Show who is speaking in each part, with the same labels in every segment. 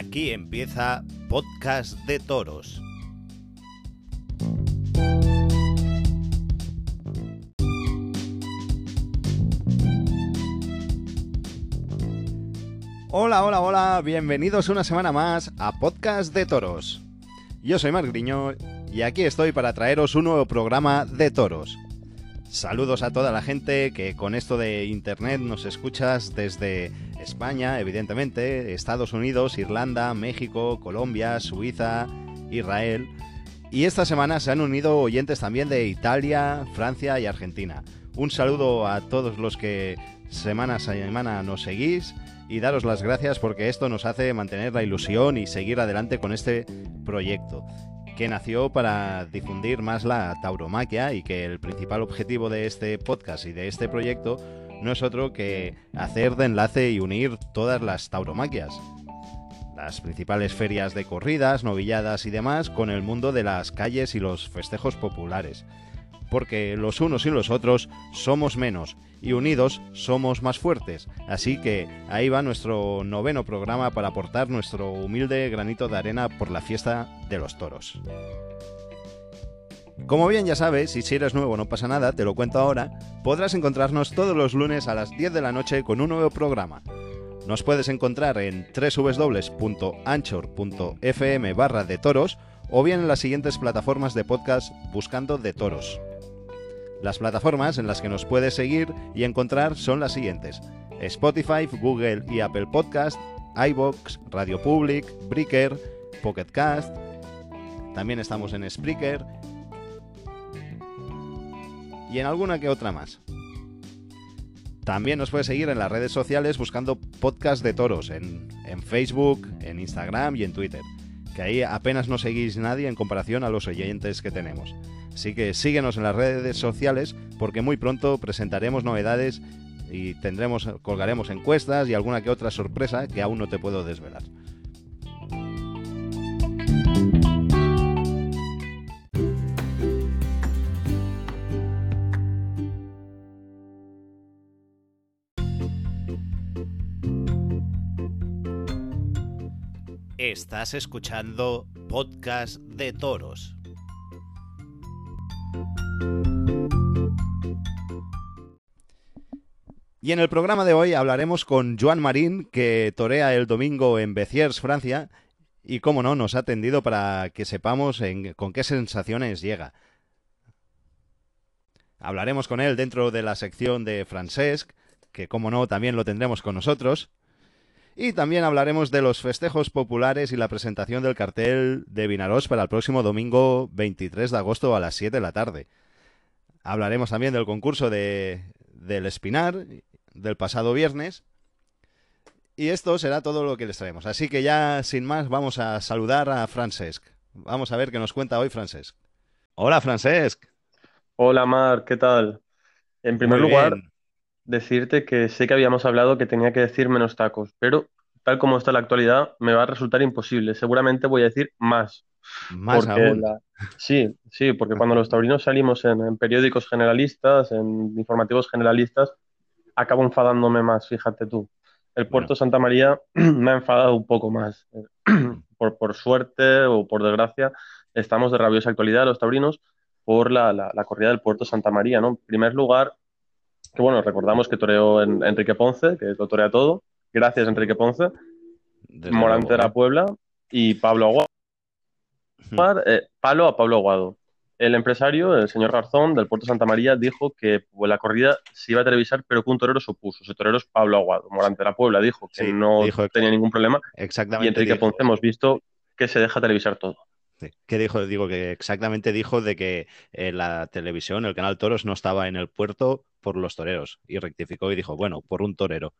Speaker 1: Aquí empieza Podcast de Toros. Hola, hola, hola, bienvenidos una semana más a Podcast de Toros. Yo soy Marc Griño y aquí estoy para traeros un nuevo programa de toros. Saludos a toda la gente que con esto de internet nos escuchas desde España, evidentemente, Estados Unidos, Irlanda, México, Colombia, Suiza, Israel. Y esta semana se han unido oyentes también de Italia, Francia y Argentina. Un saludo a todos los que semana a semana nos seguís y daros las gracias porque esto nos hace mantener la ilusión y seguir adelante con este proyecto que nació para difundir más la tauromaquia y que el principal objetivo de este podcast y de este proyecto no es otro que hacer de enlace y unir todas las tauromaquias, las principales ferias de corridas, novilladas y demás con el mundo de las calles y los festejos populares. Porque los unos y los otros somos menos y unidos somos más fuertes. Así que ahí va nuestro noveno programa para aportar nuestro humilde granito de arena por la fiesta de los toros. Como bien ya sabes, y si eres nuevo no pasa nada, te lo cuento ahora, podrás encontrarnos todos los lunes a las 10 de la noche con un nuevo programa. Nos puedes encontrar en www.anchor.fm barra de toros o bien en las siguientes plataformas de podcast buscando de toros. Las plataformas en las que nos puedes seguir y encontrar son las siguientes: Spotify, Google y Apple Podcast, iBox, Radio Public, Breaker, Pocket Cast. También estamos en Spreaker y en alguna que otra más. También nos puedes seguir en las redes sociales buscando podcast de toros en, en, Facebook, en Instagram y en Twitter. Que ahí apenas no seguís nadie en comparación a los oyentes que tenemos. Así que síguenos en las redes sociales porque muy pronto presentaremos novedades y tendremos, colgaremos encuestas y alguna que otra sorpresa que aún no te puedo desvelar. Estás escuchando Podcast de Toros. Y en el programa de hoy hablaremos con Joan Marín, que torea el domingo en Béziers, Francia, y cómo no, nos ha atendido para que sepamos con qué sensaciones llega. Hablaremos con él dentro de la sección de Francesc, que como no, también lo tendremos con nosotros. Y también hablaremos de los festejos populares y la presentación del cartel de Vinaros para el próximo domingo 23 de agosto a las 7 de la tarde. Hablaremos también del concurso de, del Espinar del pasado viernes. Y esto será todo lo que les traemos. Así que ya sin más vamos a saludar a Francesc. Vamos a ver qué nos cuenta hoy Francesc. Hola Francesc.
Speaker 2: Hola Mar, ¿qué tal? En primer
Speaker 1: Muy
Speaker 2: lugar,
Speaker 1: bien.
Speaker 2: Decirte que sé que habíamos hablado que tenía que decir menos tacos, pero tal como está la actualidad me va a resultar imposible. Seguramente voy a decir más.
Speaker 1: Más
Speaker 2: Porque
Speaker 1: aún.
Speaker 2: la- Sí, sí, porque cuando los taurinos salimos en, en periódicos generalistas, en informativos generalistas, acabo enfadándome más, fíjate tú. El
Speaker 1: Bueno.
Speaker 2: Puerto Santa María me ha enfadado un poco más. Por, por suerte o por desgracia, estamos de rabiosa actualidad los taurinos por la, la- la corrida del Puerto Santa María, ¿no? En primer lugar, que bueno, recordamos que toreó en- Enrique Ponce, que lo torea todo. Gracias, Enrique Ponce.
Speaker 1: Desde
Speaker 2: Morante de la. Puebla y Pablo Aguado. Eh, palo a Pablo Aguado. El empresario, el señor Garzón del Puerto Santa María, dijo que pues, la corrida se iba a televisar, pero que un torero se opuso. Ese torero es Pablo Aguado. Morante de la Puebla dijo que
Speaker 1: Sí,
Speaker 2: no
Speaker 1: dijo-
Speaker 2: tenía ningún problema.
Speaker 1: Exactamente.
Speaker 2: Y Enrique
Speaker 1: dijo-
Speaker 2: Ponce hemos visto que se deja televisar todo.
Speaker 1: Sí. ¿Qué dijo? Digo que exactamente dijo de que eh, la televisión, el canal Toros, no estaba en el puerto por los toreros. Y rectificó y dijo, bueno, por un torero.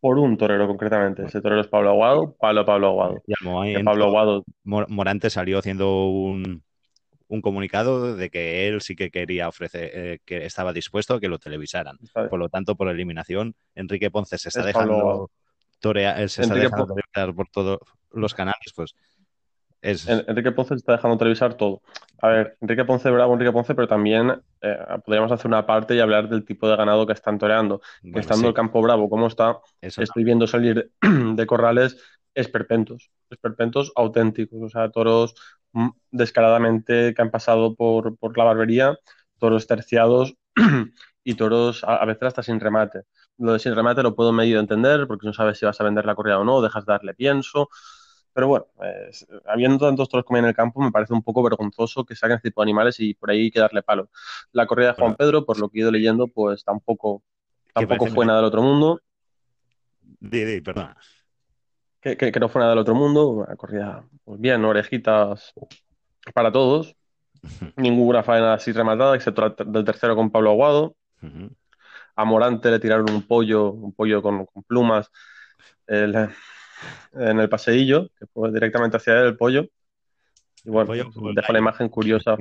Speaker 2: Por un torero, concretamente. Ese torero es Pablo Aguado, Palo a Pablo Aguado.
Speaker 1: Momento,
Speaker 2: Pablo Aguado
Speaker 1: Mor- Morante salió haciendo un, un comunicado de que él sí que quería ofrecer, eh, que estaba dispuesto a que lo televisaran. Por lo tanto, por eliminación, Enrique Ponce se está
Speaker 2: Es Pablo
Speaker 1: dejando torear, él se está dejando por todos los canales, pues es
Speaker 2: En- Enrique Ponce está dejando televisar todo. A ver, Enrique Ponce, bravo Enrique Ponce, pero también eh, podríamos hacer una parte y hablar del tipo de ganado que están toreando. Que estando
Speaker 1: sí,
Speaker 2: el campo bravo como está,
Speaker 1: eso
Speaker 2: estoy viendo salir de corrales esperpentos, esperpentos auténticos, o sea, toros mm, descaradamente que han pasado por, por la barbería, toros terciados y toros a, veces hasta sin remate. Lo de sin remate lo puedo medio entender porque no sabes si vas a vender la corrida o no, dejas de darle pienso. Pero bueno, habiendo tantos toros como hay en el campo, me parece un poco vergonzoso que saquen este tipo de animales y por ahí hay que darle palo. La corrida de Juan Pedro, por lo que he ido leyendo, pues tampoco, tampoco fue nada del otro mundo.
Speaker 1: Di, perdona.
Speaker 2: Que, no fue nada del otro mundo. Una corrida, pues bien, orejitas para todos. Ninguna faena así rematada, excepto del tercero con Pablo Aguado. A Morante le tiraron un pollo, un pollo con, plumas en el paseillo, que fue directamente hacia él el pollo. Y bueno, dejo la imagen curiosa.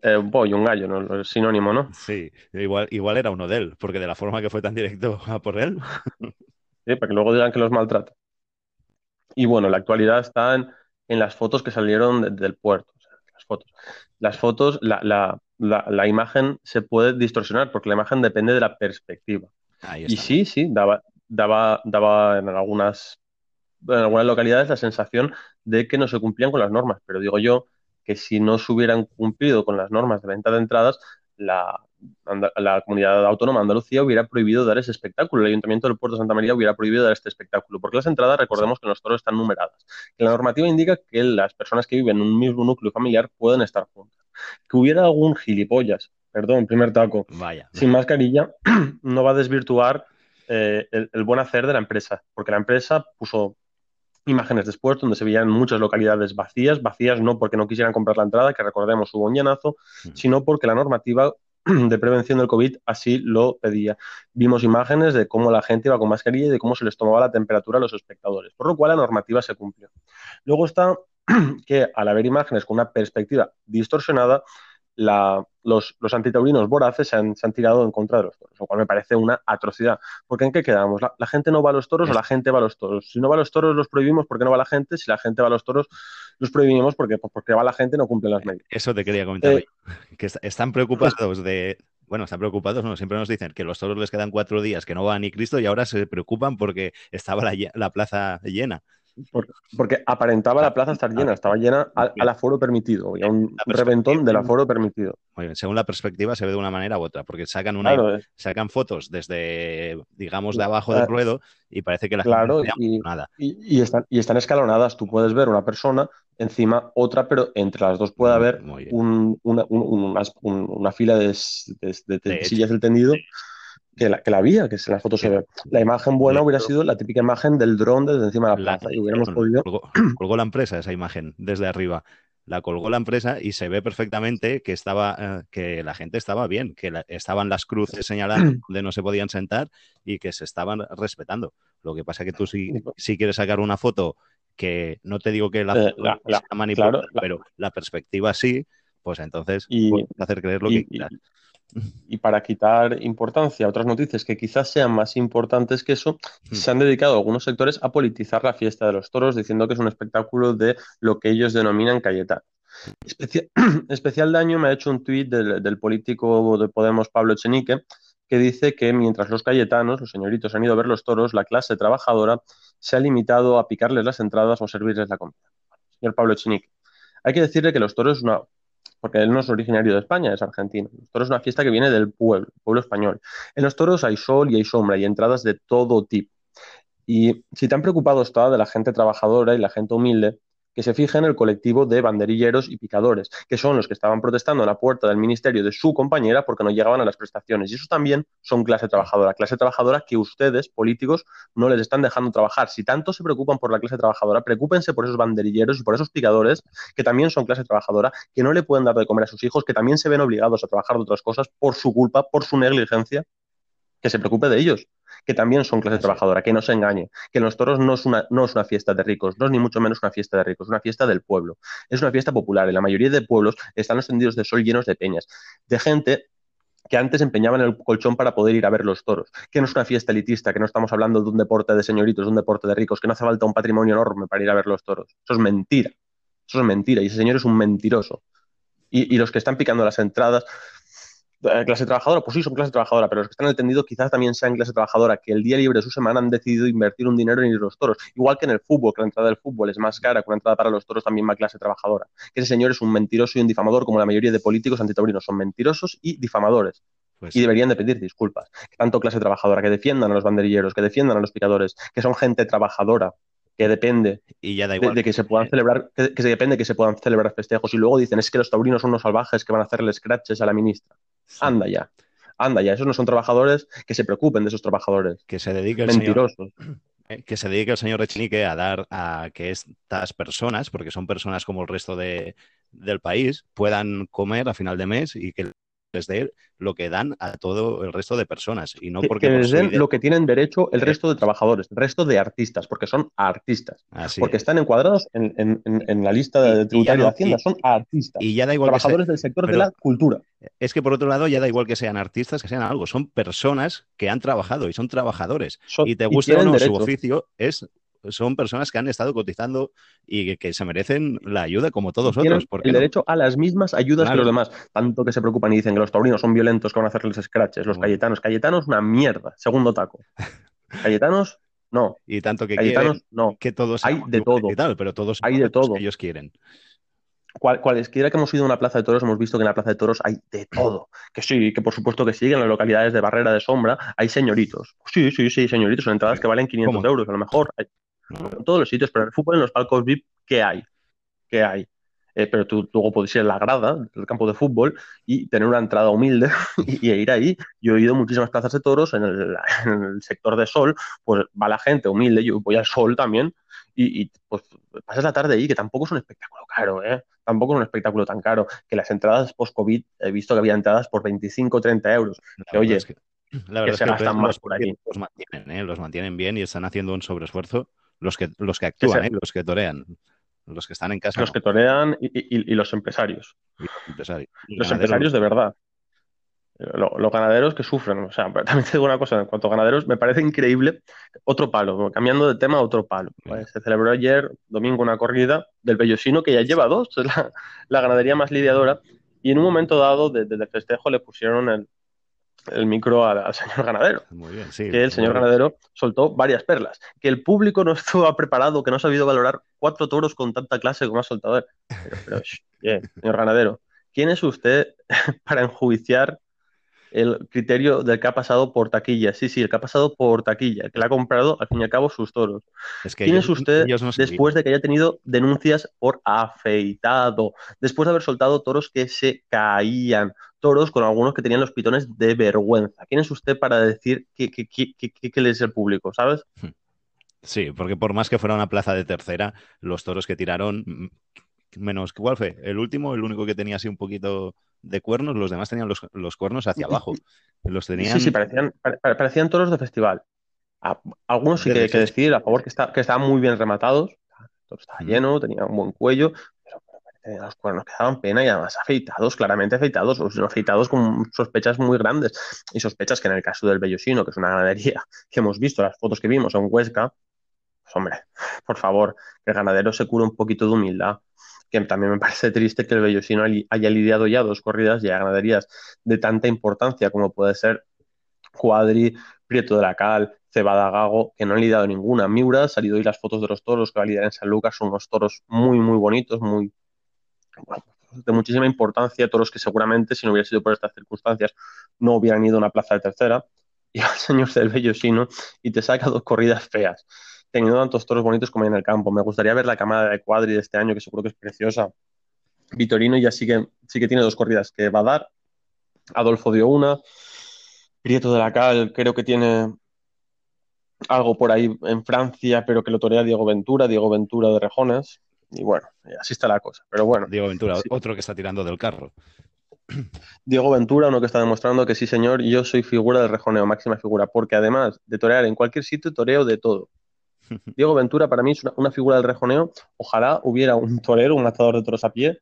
Speaker 2: Eh, un pollo, un gallo, ¿no? Sinónimo, ¿no?
Speaker 1: Sí, igual, igual era uno de él, porque de la forma que fue tan directo a por él.
Speaker 2: sí, para que luego digan que los maltrata. Y bueno, la actualidad está en, las fotos que salieron del puerto fotos. Las fotos, la, imagen se puede distorsionar porque la imagen depende de la perspectiva. Y sí, sí, daba, daba, daba en algunas, en algunas localidades la sensación de que no se cumplían con las normas, pero digo yo que si no se hubieran cumplido con las normas de venta de entradas, la, la comunidad autónoma de Andalucía hubiera prohibido dar ese espectáculo. El Ayuntamiento del Puerto de Santa María hubiera prohibido dar este espectáculo, porque las entradas, recordemos que los toros están numeradas. Que la normativa indica que las personas que viven en un mismo núcleo familiar pueden estar juntas. Que hubiera algún gilipollas, perdón, primer taco,
Speaker 1: Vaya.
Speaker 2: sin mascarilla, no va a desvirtuar eh, el, buen hacer de la empresa, porque la empresa puso imágenes después donde se veían muchas localidades vacías, vacías no porque no quisieran comprar la entrada, que recordemos hubo un llenazo, mm. sino porque la normativa de prevención del COVID así lo pedía. Vimos imágenes de cómo la gente iba con mascarilla y de cómo se les tomaba la temperatura a los espectadores, por lo cual la normativa se cumplió. Luego está que al haber imágenes con una perspectiva distorsionada, los, los, antitaurinos voraces se han, tirado en contra de los toros, lo cual me parece una atrocidad. Porque ¿en qué quedamos? ¿La, gente no va a los toros o la gente va a los toros? Si no va a los toros, los prohibimos porque no va la gente. Si la gente va a los toros, los prohibimos porque, pues porque va la gente no cumple las medidas.
Speaker 1: Eso te quería comentar. Eh, que están preocupados de... Bueno, están preocupados, no, siempre nos dicen que los toros les quedan cuatro días, que no va ni Cristo y ahora se preocupan porque estaba la plaza llena
Speaker 2: porque aparentaba la plaza estar llena, estaba llena al, aforo permitido, había un reventón del aforo permitido.
Speaker 1: Muy bien, según la perspectiva se ve de una manera u otra, porque sacan una sacan fotos desde, digamos, de abajo del ruedo y parece que la
Speaker 2: claro, gente y, nada. Y, están, y están escalonadas, tú puedes ver una persona, encima otra, pero entre las dos puede haber una, fila de, sillas del tendido que la, que la había, que en la foto se ve. La imagen buena hubiera sido la típica imagen del dron desde encima de la plaza y hubiéramos podido...
Speaker 1: Colgó, la empresa esa imagen desde arriba. La colgó la empresa y se ve perfectamente que estaba eh, que la gente estaba bien, que estaban las cruces señaladas donde no se podían sentar y que se estaban respetando. Lo que pasa que tú si, si quieres sacar una foto que no te digo que la, eh, foto manipulada, pero la perspectiva sí, pues entonces y, puedes hacer creer lo que quieras.
Speaker 2: Y para quitar importancia a otras noticias que quizás sean más importantes que eso, hmm. se han dedicado algunos sectores a politizar la fiesta de los toros, diciendo que es un espectáculo de lo que ellos denominan Cayetano. especial daño me ha hecho un tuit del, político de Podemos, Pablo Echenique, que dice que mientras los cayetanos, los señoritos, han ido a ver los toros, la clase trabajadora se ha limitado a picarles las entradas o servirles la comida. Señor Pablo Echenique, hay que decirle que los toros es una porque él no es originario de España, es argentino. Los toros es una fiesta que viene del pueblo, pueblo español. En los toros hay sol y hay sombra y entradas de todo tipo. Y si tan preocupado está de la gente trabajadora y la gente humilde, que se fija en el colectivo de banderilleros y picadores, que son los que estaban protestando a la puerta del ministerio de su compañera porque no llegaban a las prestaciones. Y eso también son clase trabajadora, clase trabajadora que ustedes, políticos, no les están dejando trabajar. Si tanto se preocupan por la clase trabajadora, preocúpense por esos banderilleros y por esos picadores, que también son clase trabajadora, que no le pueden dar de comer a sus hijos, que también se ven obligados a trabajar de otras cosas por su culpa, por su negligencia, que se preocupe de ellos que también son clase trabajadora, que no se engañe, que los toros no es, una, no es una fiesta de ricos, no es ni mucho menos una fiesta de ricos, es una fiesta del pueblo, es una fiesta popular. En la mayoría de pueblos están los tendidos de sol llenos de peñas, de gente que antes empeñaban el colchón para poder ir a ver los toros, que no es una fiesta elitista, que no estamos hablando de un deporte de señoritos, de un deporte de ricos, que no hace falta un patrimonio enorme para ir a ver los toros. Eso es mentira, eso es mentira, y ese señor es un mentiroso. Y, y los que están picando las entradas, clase trabajadora, pues sí, son clase trabajadora, pero los que están en el tendido quizás también sean clase trabajadora, que el día libre de su semana han decidido invertir un dinero en ir a los toros. Igual que en el fútbol, que la entrada del fútbol es más cara, que la entrada para los toros también va clase trabajadora. Que ese señor es un mentiroso y un difamador, como la mayoría de políticos antitaurinos. Son mentirosos y difamadores. Pues y deberían de pedir disculpas. Tanto clase trabajadora, que defiendan a los banderilleros, que defiendan a los picadores, que son gente trabajadora, que depende
Speaker 1: y ya da igual.
Speaker 2: De, que se puedan celebrar, que, se depende que se puedan celebrar festejos. Y luego dicen, es que los taurinos son unos salvajes que van a hacerle scratches a la ministra. Anda ya. Anda ya, esos no son trabajadores que se preocupen de esos trabajadores.
Speaker 1: Que se dedique el
Speaker 2: Mentirosos.
Speaker 1: Eh, que se dedique el señor Echenique a dar a que estas personas, porque son personas como el resto de, del país, puedan comer a final de mes y que les dé lo que dan a todo el resto de personas y no porque
Speaker 2: les den lo que tienen derecho el resto de trabajadores, el resto de artistas, porque son artistas, porque están encuadrados en, la lista de tributario de Hacienda, son artistas,
Speaker 1: y ya da igual
Speaker 2: trabajadores del sector de la cultura.
Speaker 1: Es que por otro lado ya da igual que sean artistas, que sean algo, son personas que han trabajado y son trabajadores y te gusta o no su oficio es son personas que han estado cotizando y que, se merecen la ayuda como todos otros.
Speaker 2: el derecho a las mismas ayudas que los demás. Tanto que se preocupan y dicen que los taurinos son violentos, que van a hacerles scratches. Los cayetanos. Cayetanos, una mierda. Segundo taco. Cayetanos, no.
Speaker 1: Y tanto que
Speaker 2: Cayetanos, no.
Speaker 1: que todos
Speaker 2: hay de todo.
Speaker 1: pero todos
Speaker 2: hay de todo.
Speaker 1: que ellos quieren.
Speaker 2: cualesquiera que hemos ido a una plaza de toros, hemos visto que en la plaza de toros hay de todo. Que sí, que por supuesto que sí, en las localidades de Barrera de Sombra hay señoritos. Sí, sí, sí, señoritos, son entradas que valen 500 euros, a lo mejor. En todos los sitios, pero en el fútbol, en los palcos VIP, ¿qué hay? ¿Qué hay? Eh, pero tú luego puedes ir a la grada del campo de fútbol y tener una entrada humilde y, ir ahí. Yo he ido a muchísimas plazas de toros en el, sector de sol, pues va la gente humilde, yo voy al sol también y, pues pasas la tarde ahí, que tampoco es un espectáculo caro, ¿eh? Tampoco es un espectáculo tan caro, que las entradas post-COVID, he visto que había entradas por 25 o 30 euros. que, oye,
Speaker 1: la verdad que se gastan más por ahí. Los mantienen, ¿eh? los mantienen bien y están haciendo un sobreesfuerzo los que, los que actúan, ¿eh? los que torean, los que están en casa.
Speaker 2: Los que torean y, los empresarios. los empresarios. de verdad. Los, ganaderos que sufren. O sea, también te digo una cosa, en cuanto a ganaderos, me parece increíble. Otro palo, cambiando de tema, otro palo. Se celebró ayer, domingo, una corrida del Bellosino, que ya lleva dos, es la, ganadería más lidiadora. Y en un momento dado, desde el festejo, le pusieron el, el micro al, señor ganadero.
Speaker 1: Muy bien, sí.
Speaker 2: Que el señor ganadero soltó varias perlas. Que el público no estuvo preparado, que no ha sabido valorar cuatro toros con tanta clase como ha soltado él. Pero, señor ganadero, ¿quién es usted para enjuiciar el criterio del que ha pasado por taquilla. Sí, sí, el que ha pasado por taquilla, que le ha comprado al fin y al cabo sus toros. ¿Quién es usted después de que haya tenido denuncias por afeitado? Después de haber soltado toros que se caían, toros con algunos que tenían los pitones de vergüenza. ¿Quién es usted para decir que, que, que, le es el público, sabes? Hmm.
Speaker 1: Sí, porque por más que fuera una plaza de tercera, los toros que tiraron, menos, ¿cuál fue? El último, el único que tenía así un poquito de cuernos, los demás tenían los, cuernos hacia abajo. Los tenían...
Speaker 2: Sí, sí, parecían, parecían toros de festival. algunos sí que, que decir a favor que, está, que estaban muy bien rematados. Todo estaba lleno, tenía un buen cuello, pero, los cuernos que daban pena y además afeitados, claramente afeitados, o afeitados con sospechas muy grandes. Y sospechas que en el caso del Bellosino, que es una ganadería que hemos visto, las fotos que vimos en Huesca, pues hombre, por favor, que el ganadero se cure un poquito de humildad que también me parece triste que el Bellosino haya lidiado ya dos corridas y ganaderías de tanta importancia como puede ser Cuadri, Prieto de la Cal, Cebada Gago, que no han lidiado ninguna. Miura, ha salido hoy las fotos de los toros que va a lidiar en San Lucas, son unos toros muy, muy bonitos, muy de muchísima importancia, toros que seguramente si no hubiera sido por estas circunstancias no hubieran ido a una plaza de tercera. Y al señor del Bellosino y te saca dos corridas feas teniendo tantos toros bonitos como hay en el campo. Me gustaría ver la camada de Cuadri de este año, que seguro que es preciosa. Vitorino ya sí que, sí que tiene dos corridas que va a dar. Adolfo dio una. Prieto de la Cal creo que tiene algo por ahí en Francia, pero que lo torea Diego Ventura, Diego Ventura de Rejones. Y bueno, así está la cosa. Pero bueno.
Speaker 1: Diego Ventura, otro que está tirando del carro.
Speaker 2: Diego Ventura, uno que está demostrando que sí, señor, yo soy figura del rejoneo, máxima figura, porque además de torear en cualquier sitio, toreo de todo. Diego Ventura para mí es una, figura del rejoneo. Ojalá hubiera un torero, un lanzador de toros a pie,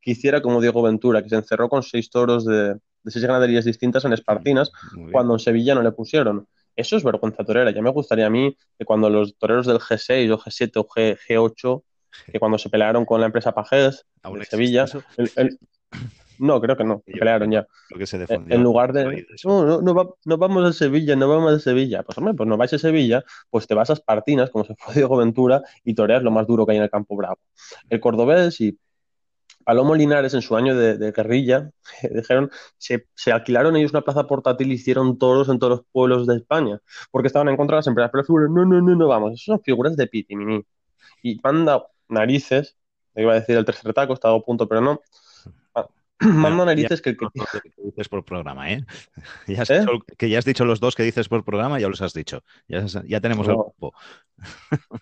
Speaker 2: que hiciera como Diego Ventura, que se encerró con seis toros de, seis ganaderías distintas en Espartinas, cuando en Sevilla no le pusieron. Eso es vergüenza torera. Ya me gustaría a mí que cuando los toreros del G6 o G7 o G, 8 que cuando se pelearon con la empresa Pajés de Sevilla, No, creo que no,
Speaker 1: Yo
Speaker 2: pelearon ya.
Speaker 1: Creo que se defendió.
Speaker 2: En lugar de, no, no, no, va- no vamos a Sevilla, no vamos a Sevilla. Pues hombre, pues no vais a Sevilla, pues te vas a Espartinas, como se fue Diego Ventura, y toreas lo más duro que hay en el campo bravo. El cordobés y Palomo Linares en su año de, de guerrilla, dijeron, se, se alquilaron ellos una plaza portátil y hicieron toros en todos los pueblos de España, porque estaban en contra de las empresas, pero figuras, no, no, no, no, vamos, eso son figuras de piti, mini. Y manda narices, iba a decir el tercer taco, estaba a punto, pero no. Manda narices que, que-
Speaker 1: Los dos que dices por programa, ¿eh? Ya has
Speaker 2: ¿Eh?
Speaker 1: dicho- que ya has dicho los dos que dices por programa, ya los has dicho. Ya, tenemos el grupo.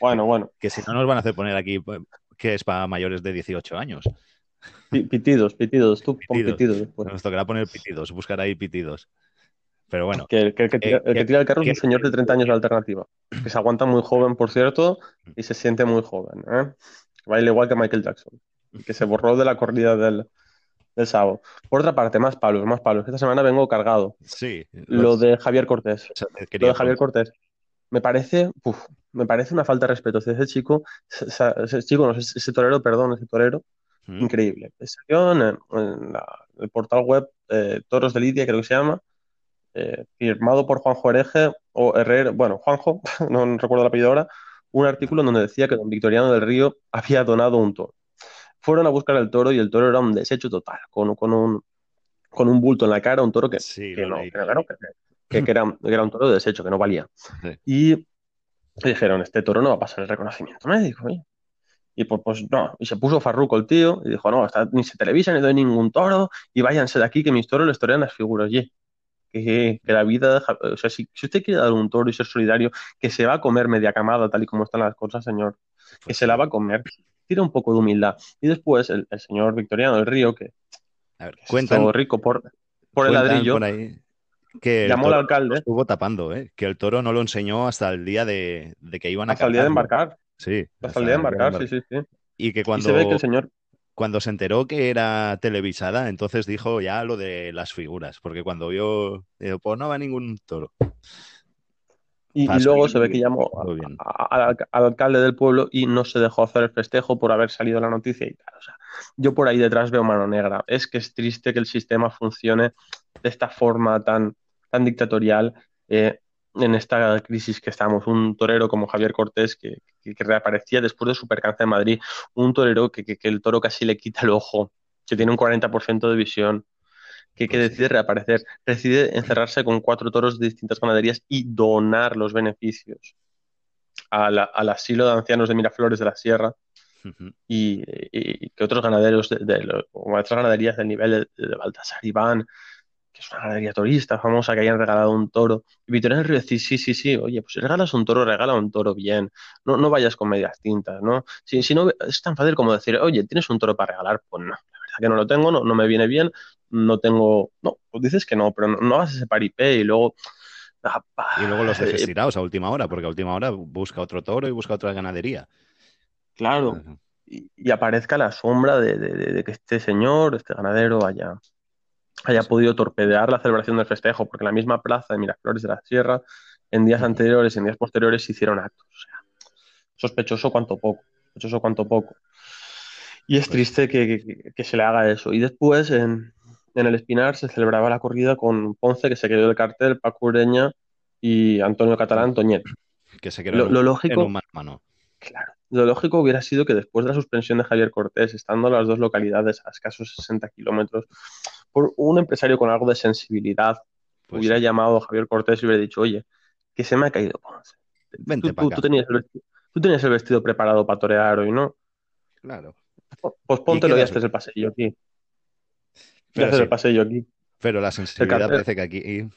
Speaker 2: bueno, bueno,
Speaker 1: Que si no nos van a hacer poner aquí pues, que es para mayores de 18 años.
Speaker 2: pi- pitidos, pitidos, tú pon
Speaker 1: Pitidos.
Speaker 2: pitidos después.
Speaker 1: Nos tocará poner pitidos, buscar ahí pitidos. Pero bueno,
Speaker 2: Que, el que, el que tira,
Speaker 1: Eh,
Speaker 2: el que
Speaker 1: que-
Speaker 2: tira el carro es un
Speaker 1: que-
Speaker 2: señor de 30 años de alternativa, que se aguanta muy joven, por cierto, y se siente muy joven. ¿eh? Baila igual que Michael Jackson, que se borró de la corrida del, del sábado. Por otra parte, más palos, más palos. Esta semana vengo cargado.
Speaker 1: sí.
Speaker 2: Lo de Javier Cortés.
Speaker 1: o sea,
Speaker 2: Lo de Javier Cortés. Me parece, uf, me parece una falta de respeto. Ese chico, ese, ese chico, no, ese, ese torero, perdón, ese torero,
Speaker 1: ¿Mm?
Speaker 2: increíble. Salió en, en la- el portal web eh, Toros de Lidia, creo que se llama, eh, firmado por Juanjo Hereje o Herrera, bueno, Juanjo, no, no recuerdo el apellido ahora, un artículo en donde decía que don Victoriano del Río había donado un toro. Fueron a buscar el toro y el toro era un desecho total, con, con un, con un bulto en la cara, un toro que,
Speaker 1: Sí,
Speaker 2: que no, que, claro, que- que- era, que era un toro de desecho, que no valía.
Speaker 1: Sí.
Speaker 2: Y dijeron, este toro no va a pasar el reconocimiento médico. ¿eh? Y pues, pues no, y se puso farruco el tío y dijo, no, hasta ni se televisa ni doy ningún toro y váyanse de aquí que mis toros les torean las figuras. Oye, que, que la vida, o sea, si, si usted quiere dar un toro y ser solidario, que se va a comer media camada tal y como están las cosas, señor, que
Speaker 1: Pues
Speaker 2: se la va a comer. Tira un poco de humildad. Y después el, el señor Victoriano del Río, que
Speaker 1: A ver,
Speaker 2: es
Speaker 1: cuentan,
Speaker 2: todo rico por, por el ladrillo,
Speaker 1: por ahí que el
Speaker 2: llamó al alcalde
Speaker 1: estuvo tapando, ¿eh? Que el toro no lo enseñó hasta el día de, de que iban a
Speaker 2: hasta el día de embarcar.
Speaker 1: Sí,
Speaker 2: Hasta el día de embarcar, sí, sí, sí.
Speaker 1: Y que
Speaker 2: Y
Speaker 1: cuando,
Speaker 2: se ve que el señor
Speaker 1: cuando se enteró que era televisada, entonces dijo ya lo de las figuras, porque cuando vio, dijo, pues no va ningún toro.
Speaker 2: Y, luego se ve que llamó al, al alcalde del pueblo y no se dejó hacer el festejo por haber salido la noticia y tal. O sea, yo por ahí detrás veo mano negra. Es que es triste que el sistema funcione de esta forma tan, tan dictatorial eh, en esta crisis que estamos. Un torero como Javier Cortés que, que- que reaparecía después de su percance en Madrid. Un torero que, que- que el toro casi le quita el ojo, que tiene un 40% de visión. Que, que
Speaker 1: Pues
Speaker 2: decide reaparecer, decide encerrarse con cuatro toros de distintas ganaderías y donar los beneficios a la- al asilo de ancianos de Miraflores de la Sierra y, y que otros ganaderos de, de lo- o otras ganaderías del nivel de, Baltasar Iván, es una ganadería turista famosa, que hayan regalado un toro. Y Victoria del Río decir, sí, sí, sí, oye, pues si regalas un toro, regala un toro bien. No, no vayas con medias tintas, ¿no? Si, si no, es tan fácil como decir, oye, ¿tienes un toro para regalar? Pues no, la verdad que no lo tengo, no, no me viene bien, no tengo... No, pues dices que no, pero no, no hagas ese paripé y luego... ah,
Speaker 1: Y luego los
Speaker 2: eh,
Speaker 1: dejes tirados a última hora, porque a última hora busca otro toro y busca otra ganadería.
Speaker 2: Claro, y, y aparezca la sombra de, de- de- de que este señor, este ganadero, haya, haya podido torpedear la celebración del festejo, porque en la misma plaza de Miraflores de la Sierra, en días anteriores y en días posteriores se hicieron actos. O sea, sospechoso cuanto poco, sospechoso cuanto poco. Y es triste que, que- que se le haga eso. Y después, en, en el Espinar, se celebraba la corrida con Ponce, que se quedó del cartel, Paco Ureña y Antonio Catalán Toñet.
Speaker 1: Que se quedó
Speaker 2: Lo,
Speaker 1: en en
Speaker 2: lógico...
Speaker 1: un mano.
Speaker 2: Claro. Lo lógico hubiera sido que después de la suspensión de Javier Cortés, estando las dos localidades a escasos 60 kilómetros, por un empresario con algo de sensibilidad
Speaker 1: Pues
Speaker 2: hubiera
Speaker 1: sí.
Speaker 2: llamado a Javier Cortés y hubiera dicho, oye, que se me ha caído Ponce.
Speaker 1: Vente
Speaker 2: Tú,
Speaker 1: acá.
Speaker 2: tenías el vestido, tú tenías el vestido preparado para torear hoy, ¿no?
Speaker 1: Claro.
Speaker 2: Pues póntelo y
Speaker 1: quedas-
Speaker 2: haces el pasillo aquí. Y
Speaker 1: Pero
Speaker 2: haces
Speaker 1: sí.
Speaker 2: el pasillo aquí.
Speaker 1: Pero la sensibilidad parece que aquí.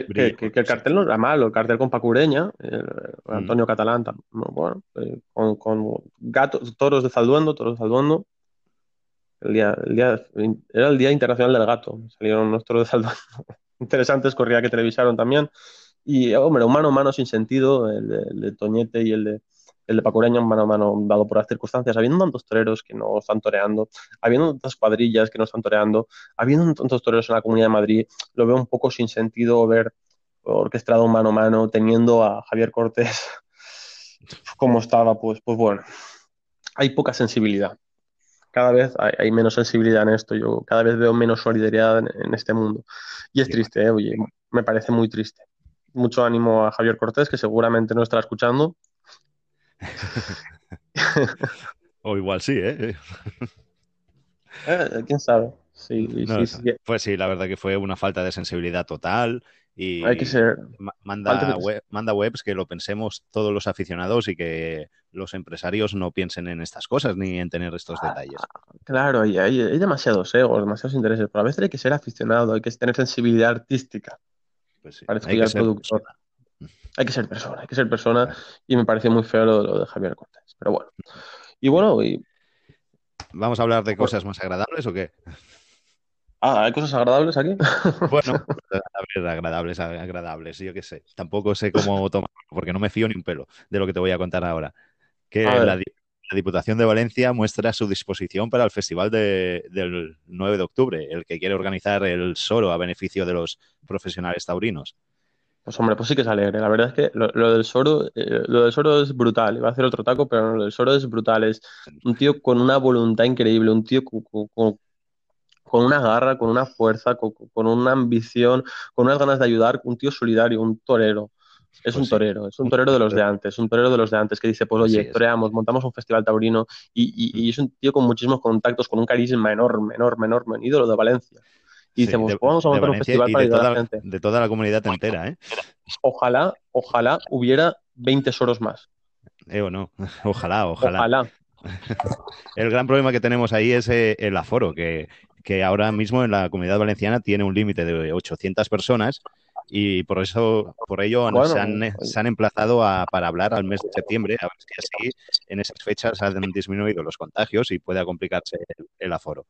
Speaker 2: Que,
Speaker 1: Brilla
Speaker 2: que- que-
Speaker 1: por
Speaker 2: que el cartel no era malo, el cartel con Pacureña, el,
Speaker 1: Mm.
Speaker 2: Antonio Catalán, bueno, eh, con, con gatos, toros de Zalduendo, toros de Zalduendo. El día, el día, era el Día Internacional del Gato, salieron unos toros de Zalduendo interesantes, corría que televisaron también. Y, hombre, un mano a mano sin sentido, el de, el de Toñete y el de, el de Pacureña, un mano a mano dado por las circunstancias, habiendo tantos toreros que no están toreando, habiendo tantas cuadrillas que no están toreando, habiendo tantos toreros en la Comunidad de Madrid, lo veo un poco sin sentido ver orquestado mano a mano, teniendo a Javier Cortés como estaba, pues, pues bueno, hay poca sensibilidad. cada vez hay, menos sensibilidad en esto. Yo cada vez veo menos solidaridad en, este mundo. Y es triste, ¿eh? oye, me parece muy triste. Mucho ánimo a Javier Cortés, que seguramente no estará escuchando.
Speaker 1: o igual sí, ¿eh?
Speaker 2: eh ¿Quién sabe? Sí,
Speaker 1: Pues sí, la verdad que fue una falta de sensibilidad total. Y
Speaker 2: Hay que ser.
Speaker 1: Manda, manda webs que lo pensemos todos los aficionados y que los empresarios no piensen en estas cosas ni en tener estos ah, detalles.
Speaker 2: Claro, hay, hay, demasiados egos, demasiados intereses, pero a veces hay que ser aficionado, hay que tener sensibilidad artística. Pues Parece hay que, ser productor. Hay que ser persona, hay que ser persona y me pareció muy feo lo, de Javier Cortés. Pero bueno. Y bueno, y...
Speaker 1: ¿Vamos a hablar de cosas más agradables o qué?
Speaker 2: Ah, ¿hay cosas agradables aquí?
Speaker 1: Bueno, a ver, agradables, agradables, yo qué sé. Tampoco sé cómo tomar, porque no me fío ni un pelo de lo que te voy a contar ahora. Que la, Diputación de Valencia muestra su disposición para el festival del 9 de octubre, el que quiere organizar el Soro a beneficio de los profesionales taurinos.
Speaker 2: Pues hombre, pues sí que es alegre. La verdad es que lo, del Soro, eh, lo del Soro es brutal. Iba a hacer otro taco, pero lo del Soro es brutal. Es un tío con una voluntad increíble, un tío con, con una garra, con una fuerza, con, una ambición, con unas ganas de ayudar, un tío solidario, un torero. Es pues un torero, es un torero de los de antes, un torero de los de antes que dice, pues oye, toreamos, montamos un festival taurino y, es un tío con muchísimos contactos, con un carisma enorme, enorme, enorme, un ídolo de Valencia. Y dice, pues vamos a montar un festival para ayudar a la gente.
Speaker 1: De toda la comunidad entera, ¿eh?
Speaker 2: Ojalá, ojalá hubiera 20 soros más.
Speaker 1: Eh, o no, ojalá, ojalá.
Speaker 2: Ojalá.
Speaker 1: El gran problema que tenemos ahí es eh, el aforo, que que ahora mismo en la comunidad valenciana tiene un límite de 800 personas y por eso, por ello se, han, emplazado para hablar al mes de septiembre, a ver si así en esas fechas han disminuido los contagios y pueda complicarse el, aforo.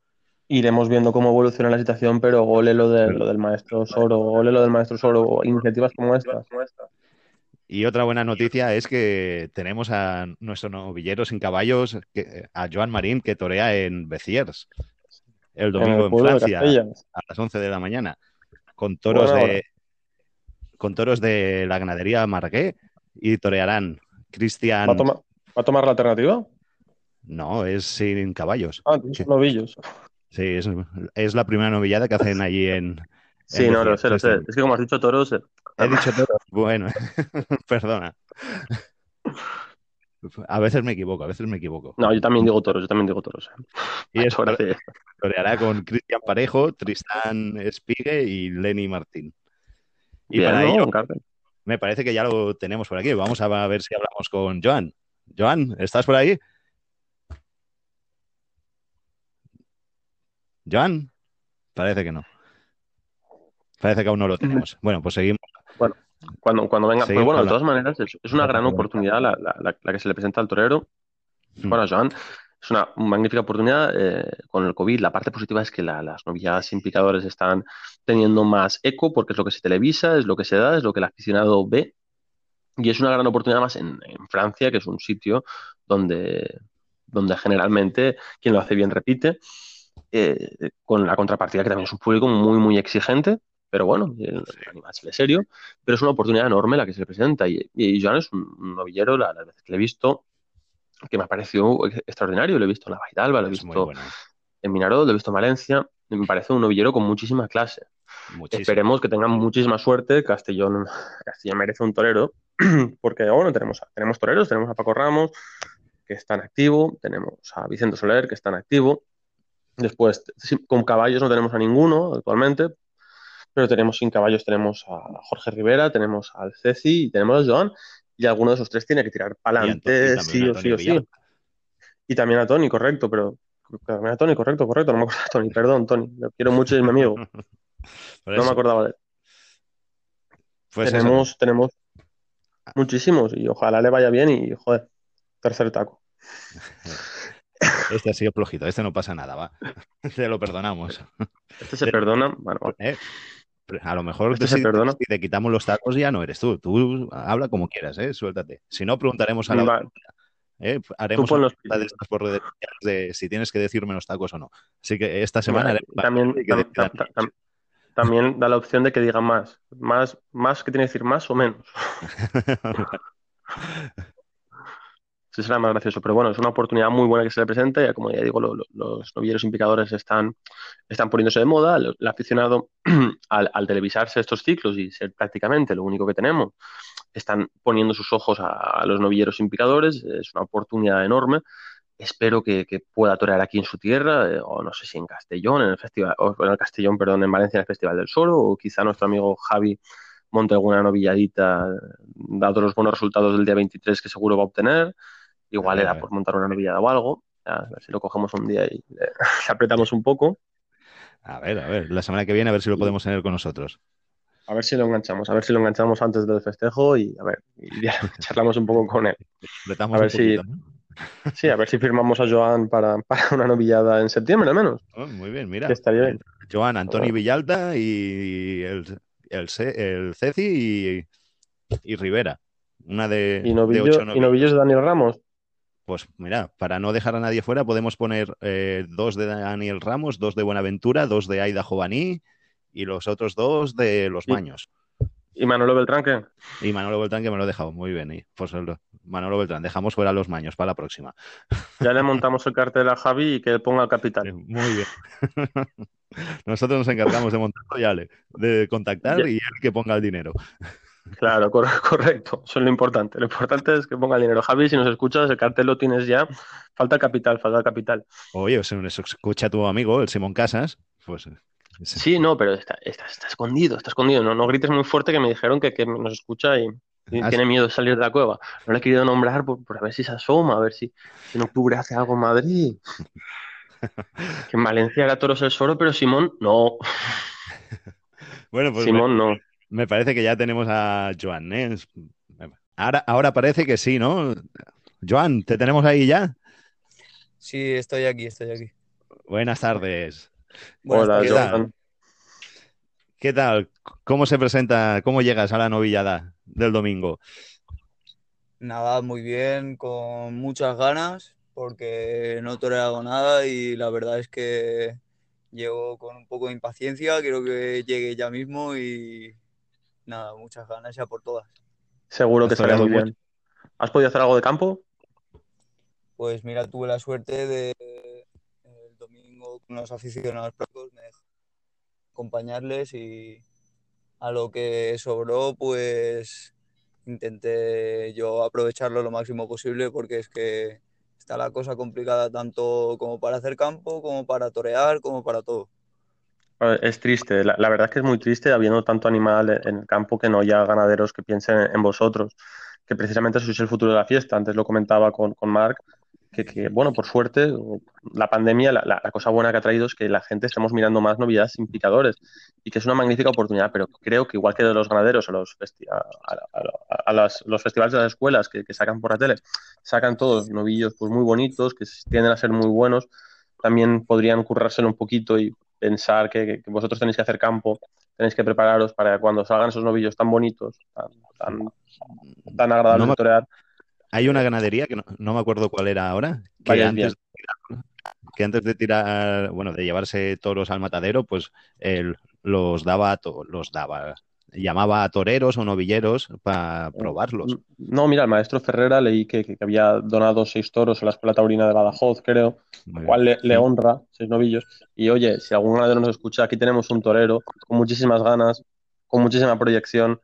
Speaker 2: Iremos viendo cómo evoluciona la situación, pero gole lo, de, lo del maestro Soro, gole lo del maestro Soro, iniciativas como esta.
Speaker 1: Y otra buena noticia es que tenemos a nuestro novillero sin caballos, a Joan Marín, que torea en Beciers el domingo en, Francia a las 11 de la mañana con toros de con toros de la ganadería Margué y torearán Cristian.
Speaker 2: ¿Va, a tomar la alternativa?
Speaker 1: No, es sin caballos.
Speaker 2: Ah, novillos.
Speaker 1: Sí, es, la primera novillada que hacen allí en.
Speaker 2: Sí, no, lo sé, lo sé. Es que como has dicho toros.
Speaker 1: Eh, He dicho toros. Bueno, perdona. A veces me equivoco, a veces me equivoco.
Speaker 2: No, yo también digo toros, yo también digo toros. Eh.
Speaker 1: Y eso toreará con Cristian Parejo, Tristán Espigue y Lenny Martín. Y para ello, me parece que ya lo tenemos por aquí. Vamos a ver si hablamos con Joan. Joan, ¿estás por ahí? Joan, parece que no. Parece que aún no lo tenemos. Bueno, pues seguimos.
Speaker 2: Bueno, cuando, cuando venga. pues bueno, de todas maneras, es, una gran oportunidad la, la, la, que se le presenta al torero. Bueno, Joan, es una magnífica oportunidad. Eh, con el COVID, la parte positiva es que las novilladas sin picadores están teniendo más eco porque es lo que se televisa, es lo que se da, es lo que el aficionado ve. Y es una gran oportunidad más en, Francia, que es un sitio donde, donde generalmente quien lo hace bien repite. Eh, con la contrapartida que también es un público muy, muy exigente, pero bueno, el, ve serio, pero es una oportunidad enorme la que se le presenta. Y, y Joan es un, novillero, las veces que le he visto, que me ha parecido extraordinario. Lo he visto en la Baidalba, lo he visto en Minaró, lo he visto en Valencia. Me parece un novillero con muchísima clase. Esperemos que tengan muchísima suerte. Castellón, Castellón merece un torero, porque bueno, tenemos, tenemos toreros, tenemos a Paco Ramos, que está en activo, tenemos a Vicente Soler, que está en activo. Después, con caballos no tenemos a ninguno actualmente, pero tenemos sin caballos, tenemos a Jorge Rivera, tenemos al Ceci y tenemos a Joan, y alguno de esos tres tiene que tirar para adelante, sí o sí o sí. Y también a Tony, correcto, pero también a Tony, correcto, correcto, no me acuerdo de Tony, perdón, Tony, lo quiero mucho, es mi amigo. no me acordaba de él. Pues tenemos, tenemos muchísimos y ojalá le vaya bien y, joder, tercer taco.
Speaker 1: Este ha sido flojito, este no pasa nada, va. Te lo perdonamos.
Speaker 2: Este se perdona, bueno,
Speaker 1: eh, a lo mejor te, si, te quitamos los tacos ya no eres tú. Tú habla como quieras, ¿eh? Suéltate. Si no, preguntaremos a la ¿eh? Haremos una de estas por redes de si tienes que decirme los tacos o no. Así que esta semana...
Speaker 2: también, también da la opción de que diga más. Más, más que tiene que decir más o menos. Sí, será más gracioso. Pero bueno, es una oportunidad muy buena que se le presenta. Ya como ya digo, lo- lo- los novilleros implicadores están, están poniéndose de moda. El, el aficionado, al, al televisarse estos ciclos y ser prácticamente lo único que tenemos, están poniendo sus ojos a, a los novilleros implicadores. Es una oportunidad enorme. Espero que, que pueda torear aquí en su tierra, eh, o no sé si en Castellón, en el festival, o en el Castellón, perdón, en Valencia, en el Festival del Soro, o quizá nuestro amigo Javi monte alguna novilladita, dado los buenos resultados del día 23 que seguro va a obtener. Igual era
Speaker 1: ver.
Speaker 2: por montar una novillada o algo. A ver si lo cogemos un día y le, apretamos un poco.
Speaker 1: A ver, a ver, la semana que viene a ver si lo podemos tener con nosotros.
Speaker 2: A ver si lo enganchamos, a ver si lo enganchamos antes del festejo y a ver, y ya charlamos un poco con él.
Speaker 1: Apretamos
Speaker 2: A ver
Speaker 1: un
Speaker 2: si-
Speaker 1: poquito, ¿no?
Speaker 2: Sí, a ver si firmamos a Joan para, para una novillada en septiembre al menos.
Speaker 1: Oh, muy bien, mira.
Speaker 2: Que estaría bien.
Speaker 1: Joan, Antoni Villalta y el, el, el Ceci y, y Rivera. Una de,
Speaker 2: Y
Speaker 1: de ocho
Speaker 2: y
Speaker 1: novillos.
Speaker 2: novillos de Daniel Ramos.
Speaker 1: Pues mira, para no dejar a nadie fuera, podemos poner eh, dos de Daniel Ramos, dos de Buenaventura, dos de Aida Jovaní y los otros dos de los Maños.
Speaker 2: ¿Y Manolo Beltrán qué?
Speaker 1: Y Manolo Beltrán, que me lo he dejado muy bien. Y, pues Manolo Beltrán, dejamos fuera los Maños para la próxima.
Speaker 2: Ya le montamos el cartel a Javi y que ponga el capital.
Speaker 1: Muy bien. Nosotros nos encargamos de montarlo y Ale, de contactar
Speaker 2: Ya.
Speaker 1: y él que ponga el dinero.
Speaker 2: Claro, cor- correcto. Eso es lo importante. Lo importante es que ponga el dinero. Javi, si nos escuchas, el cartel lo tienes ya. Falta capital, falta capital.
Speaker 1: Oye, si nos escucha tu amigo, el Simón Casas, pues
Speaker 2: Sí, no, pero está, está, está escondido, está escondido. No, no grites muy fuerte que me dijeron que, que nos escucha y, y
Speaker 1: Ah,
Speaker 2: tiene miedo de salir de la cueva. No le he querido nombrar por, por a ver si se asoma, a ver si, si en octubre hace algo en Madrid. Que en Valencia era Toros el Soro, pero Simón, no.
Speaker 1: Bueno, pues
Speaker 2: Simón, no.
Speaker 1: Me, parece que ya tenemos a Joan, ¿eh? Ahora, ahora parece que sí, ¿no? Joan, ¿te tenemos ahí ya?
Speaker 3: Sí, estoy aquí, estoy aquí.
Speaker 1: Buenas tardes.
Speaker 3: Buenas
Speaker 2: Hola,
Speaker 1: ¿qué
Speaker 3: tardes.
Speaker 1: tal?
Speaker 2: Joan.
Speaker 1: ¿Qué tal? ¿Cómo se presenta? ¿Cómo llegas a la novillada del domingo?
Speaker 3: Nada, muy bien, con muchas ganas, porque no toreado nada y la verdad es que llego con un poco de impaciencia, quiero que llegue ya mismo y nada, muchas ganas ya por todas.
Speaker 2: Seguro que
Speaker 1: toreado
Speaker 2: muy bien. ¿Has podido hacer algo de campo?
Speaker 3: Pues mira, tuve la suerte de el domingo con los aficionados placos, me acompañarles y a lo que sobró, pues intenté yo aprovecharlo lo máximo posible porque es que está la cosa complicada tanto como para hacer campo, como para torear, como para todo.
Speaker 2: Eh, Es triste, la, verdad es que es muy triste habiendo tanto animal en el campo que no haya ganaderos que piensen en vosotros, que precisamente sois el futuro de la fiesta. Antes lo comentaba con, con Marc, que, que, bueno, por suerte, la pandemia, la, la- cosa buena que ha traído es que la gente estemos mirando más novedades sin picadores y que es una magnífica oportunidad, pero creo que igual que de los ganaderos a los, festi- a, a- los festivales de las escuelas que, que sacan por la tele, sacan todos novillos pues muy bonitos, que tienden a ser muy buenos, también podrían currárselo un poquito y pensar que, vosotros tenéis que hacer campo, tenéis que prepararos para cuando salgan esos novillos tan bonitos, tan, tan, tan agradables
Speaker 1: No me-
Speaker 2: de torear.
Speaker 1: Hay una ganadería que no, no me acuerdo cuál era ahora, que antes, de tirar, que antes de tirar, bueno, de llevarse toros al matadero, pues los daba, los daba, llamaba a toreros o novilleros para probarlos.
Speaker 2: No, mira, el maestro Ferrera leí que, había donado seis toros a la Escuela Taurina de Badajoz, creo, lo cual le, honra, seis novillos. Y oye, si algún ganadero nos escucha, aquí tenemos un torero con muchísimas ganas, con muchísima proyección,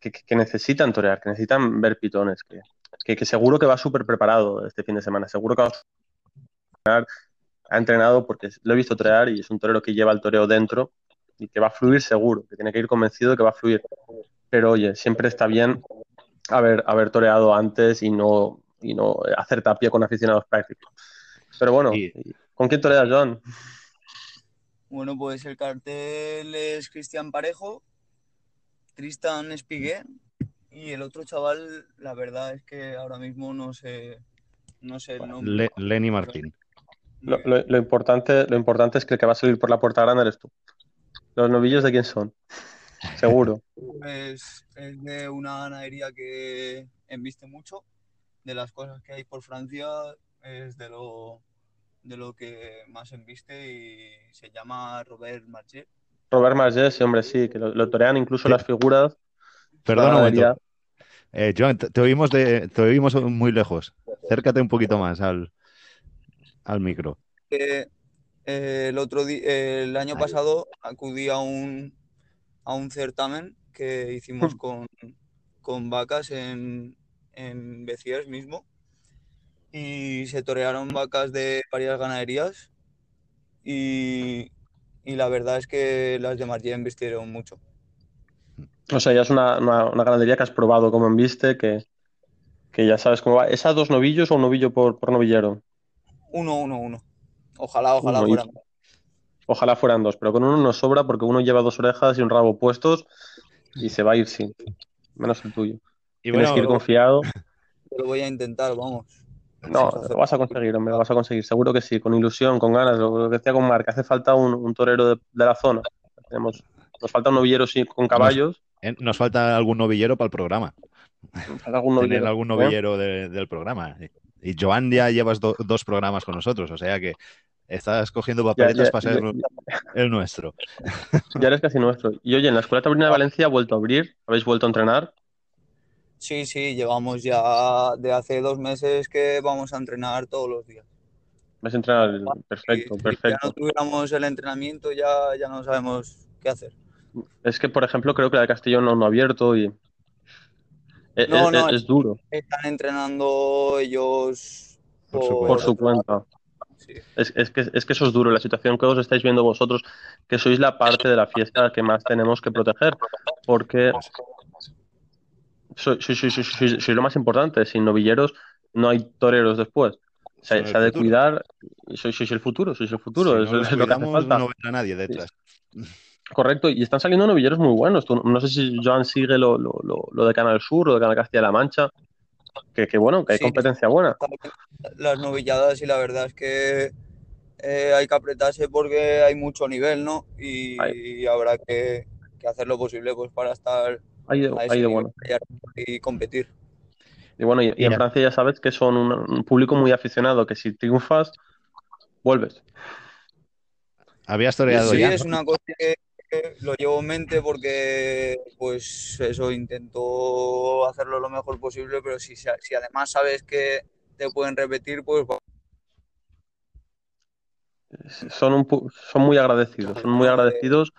Speaker 2: que, que- que necesitan torear, que necesitan ver pitones, que, que, que seguro que va súper preparado este fin de semana, seguro que va a entrenar, ha entrenado porque lo he visto torear y es un torero que lleva el toreo dentro y que va a fluir seguro, que tiene que ir convencido de que va a fluir. Pero oye, siempre está bien haber, haber toreado antes y no, y no hacer tapia con aficionados prácticos. Pero bueno, ¿con quién toreas, John?
Speaker 3: Bueno, pues el cartel es Cristian Parejo, Tristan Espigué y el otro chaval, la verdad es que ahora mismo no sé, no sé el nombre.
Speaker 1: Le- Lenny Martín.
Speaker 2: Lo, lo- lo importante, lo importante es que el que va a salir por la puerta grande eres tú. ¿Los novillos de quién son? Seguro.
Speaker 3: Pues es de una ganadería que embiste mucho, de las cosas que hay por Francia, es de lo, de lo que más embiste y se llama Robert Marché.
Speaker 2: Robert Margés, sí, hombre, sí, que lo, lo torean incluso
Speaker 1: Sí.
Speaker 2: las figuras.
Speaker 1: Perdona un momento. Eh, Joan, te, te oímos de, te oímos muy lejos. Acércate un poquito más al, al micro.
Speaker 3: que eh, el otro di- el año pasado acudí a un, a un certamen que hicimos con, con vacas en, en mismo y se torearon vacas de varias ganaderías y, y la verdad es que las de Margien vistieron mucho.
Speaker 2: O sea, ya es una, una, una ganadería que has probado como embiste, que, que ya sabes cómo va. ¿Es a dos novillos o un novillo por, por novillero?
Speaker 3: Uno, uno, uno. Ojalá, ojalá
Speaker 2: Uno, y-
Speaker 3: fueran.
Speaker 2: Ojalá fueran dos, pero con uno nos sobra porque uno lleva dos orejas y un rabo puestos y se va a ir sin. Menos el tuyo.
Speaker 1: Y
Speaker 2: Tienes que ir confiado.
Speaker 3: Lo voy a intentar, vamos.
Speaker 2: No, lo vas a conseguir, hombre, lo vas a conseguir. Seguro que sí, con ilusión, con ganas. Lo que decía con Marc, hace falta un, un torero de, de la zona. Tenemos, nos falta un novillero sí, con caballos.
Speaker 1: nos falta algún novillero para el programa.
Speaker 2: Nos falta algún
Speaker 1: Tener
Speaker 2: novillero,
Speaker 1: algún
Speaker 2: ¿eh?
Speaker 1: novillero de- del programa. Y Joan ya llevas do- dos programas con nosotros, o sea que estás cogiendo papeletas
Speaker 2: ya-
Speaker 1: para ser
Speaker 2: ya-
Speaker 1: el nuestro.
Speaker 2: Ya eres casi nuestro. Y oye, en la Escuela Taurina de Valencia ha vuelto a abrir. ¿Habéis vuelto a entrenar?
Speaker 3: Sí, sí, llevamos ya de hace dos meses que vamos a entrenar todos los días.
Speaker 2: ¿Vais a entrenar? Perfecto,
Speaker 3: Si- si ya
Speaker 2: perfecto.
Speaker 3: no tuviéramos el entrenamiento, ya, ya no sabemos qué hacer.
Speaker 2: Es que, por ejemplo, creo que la de Castellón no, no ha abierto y. Es,
Speaker 3: No,
Speaker 2: es-
Speaker 3: no,
Speaker 2: es duro,
Speaker 3: Están entrenando ellos
Speaker 1: Por su
Speaker 2: por su cuenta.
Speaker 3: Sí.
Speaker 2: Es, es que, es que eso es duro, la situación que os estáis viendo vosotros, que sois la parte de la fiesta que más tenemos que proteger, porque sois, sois- sois- sois- lo más importante, sin novilleros no hay toreros después. Se, ha de
Speaker 1: futuro.
Speaker 2: cuidar, y sois, sois el futuro, sois el futuro,
Speaker 1: Si
Speaker 2: eso
Speaker 1: no
Speaker 2: es lo que hace falta.
Speaker 1: no vendrá nadie detrás.
Speaker 2: Correcto, y están saliendo novilleros muy buenos. Tú- no sé si Joan sigue lo, lo, lo, lo de Canal Sur, lo de Canal Castilla-La Mancha, que, que bueno, que hay
Speaker 3: Sí.
Speaker 2: competencia buena.
Speaker 3: las novilladas y la verdad es que eh, hay que apretarse porque hay mucho nivel, ¿no? Y, habrá que, que hacer lo posible pues para estar
Speaker 2: Hay de,
Speaker 3: a
Speaker 2: hay
Speaker 3: ese
Speaker 2: de
Speaker 3: nivel
Speaker 2: bueno.
Speaker 3: y competir.
Speaker 2: Y bueno, y, y en. Francia ya sabes que son un, un público muy aficionado, que si triunfas, vuelves.
Speaker 1: Habías toreado
Speaker 3: Sí,
Speaker 1: ya.
Speaker 3: es una cosa que lo llevo en mente porque, pues eso, intento hacerlo lo mejor posible, pero si, si además sabes que te pueden repetir, pues
Speaker 2: Son, un, pu- son muy agradecidos, son muy agradecidos.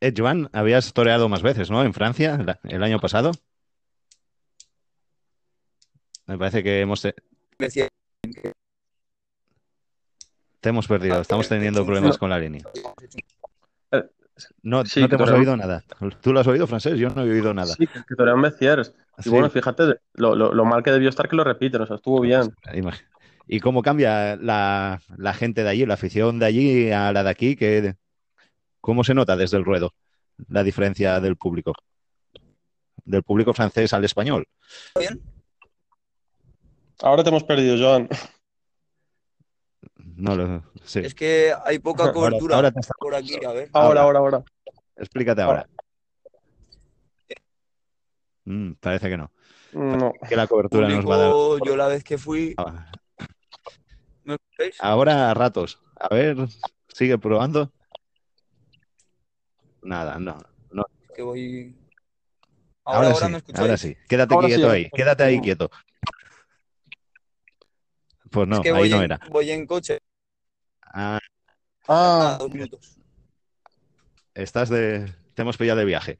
Speaker 1: Eh, Joan, habías toreado más veces, ¿no? En Francia, el año pasado. Me parece que hemos te hemos perdido. Estamos teniendo problemas con la línea. No,
Speaker 2: Sí,
Speaker 1: no te hemos oído nada. ¿Tú lo has oído, francés? Yo no he oído nada.
Speaker 2: Sí, que toreó en Messiers. Y
Speaker 1: Sí.
Speaker 2: bueno, fíjate lo, lo, lo mal que debió estar que lo repiten, o sea, estuvo bien.
Speaker 1: Imag- ¿Y cómo cambia la, la gente de allí, la afición de allí a la de aquí? Que, ¿Cómo se nota desde el ruedo la diferencia del público? Del público francés al español.
Speaker 3: bien.
Speaker 2: Ahora te hemos perdido, Joan.
Speaker 1: No lo sí.
Speaker 3: Es que hay poca
Speaker 2: Ahora-
Speaker 3: cobertura
Speaker 1: ahora está-
Speaker 3: por aquí, a ver.
Speaker 2: Ahora, ahora, ahora.
Speaker 1: Explícate ahora. Mm, parece que no.
Speaker 2: No.
Speaker 1: Que la cobertura nos va a dar.
Speaker 3: Yo la vez que fui,
Speaker 1: Ah,
Speaker 3: ¿me escucháis?
Speaker 1: Ahora a ratos. A ver, sigue probando. Nada, no. no.
Speaker 3: Que voy.
Speaker 1: Ahora,
Speaker 3: Ahora, ahora
Speaker 1: sí,
Speaker 3: me escucháis.
Speaker 1: ahora sí. Quédate
Speaker 2: Ahora
Speaker 1: quieto
Speaker 2: ahora
Speaker 1: ahí. Quédate ahí quieto. Pues no,
Speaker 3: es que
Speaker 1: ahí
Speaker 3: voy,
Speaker 1: no
Speaker 3: en,
Speaker 1: era.
Speaker 3: voy en coche
Speaker 1: Ah,
Speaker 3: a
Speaker 2: Ah,
Speaker 3: dos minutos.
Speaker 1: estás de. Te hemos pillado de viaje.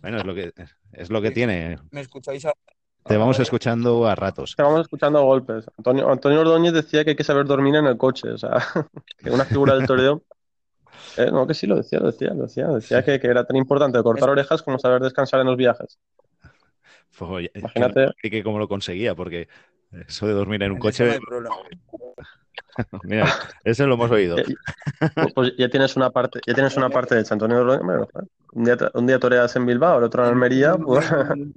Speaker 1: Bueno, es lo que es lo que tiene.
Speaker 3: ¿Me escucháis? ahora?
Speaker 1: Te vamos escuchando a ratos.
Speaker 2: te vamos escuchando a golpes. Antonio, Antonio Ordóñez decía que hay que saber dormir en el coche, o sea, que una figura del toreo. Eh, no, que sí, lo decía, lo decía, lo decía. Decía que, que era tan importante cortar orejas como saber descansar en los viajes.
Speaker 1: Pues,
Speaker 2: Imagínate.
Speaker 1: Que, que cómo lo conseguía, porque eso de dormir en un
Speaker 3: En no
Speaker 1: coche,
Speaker 3: hay problema.
Speaker 1: mira, eso lo hemos oído.
Speaker 2: Eh, Pues, pues ya tienes una parte, ya tienes una parte hecha, Antonio. Bueno, un día, un día toreas en Bilbao, el otro en Almería, pues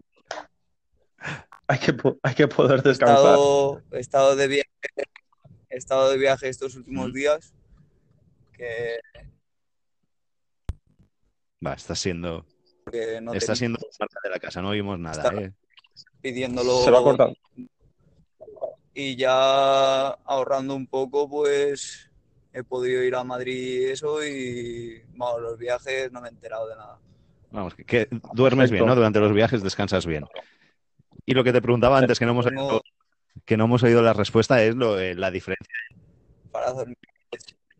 Speaker 2: hay que, hay que poder
Speaker 3: He
Speaker 2: descansar.
Speaker 3: estado, he estado de viaje, he estado de viaje estos últimos
Speaker 1: Mm.
Speaker 3: días. Que,
Speaker 1: Va, está siendo,
Speaker 3: que no
Speaker 1: está siendo parte de la casa, no oímos nada.
Speaker 3: Está-
Speaker 1: ¿eh?
Speaker 3: pidiéndolo.
Speaker 2: Se va a cortar.
Speaker 3: Y ya ahorrando un poco, pues he podido ir a Madrid y eso. Y vamos, los viajes no me he enterado de nada.
Speaker 1: Vamos, que, duermes bien, ¿no? Durante los viajes descansas bien. Y lo que te preguntaba antes, que no hemos, oído, que no hemos oído la respuesta, es lo, eh, la diferencia.
Speaker 3: Para dormir.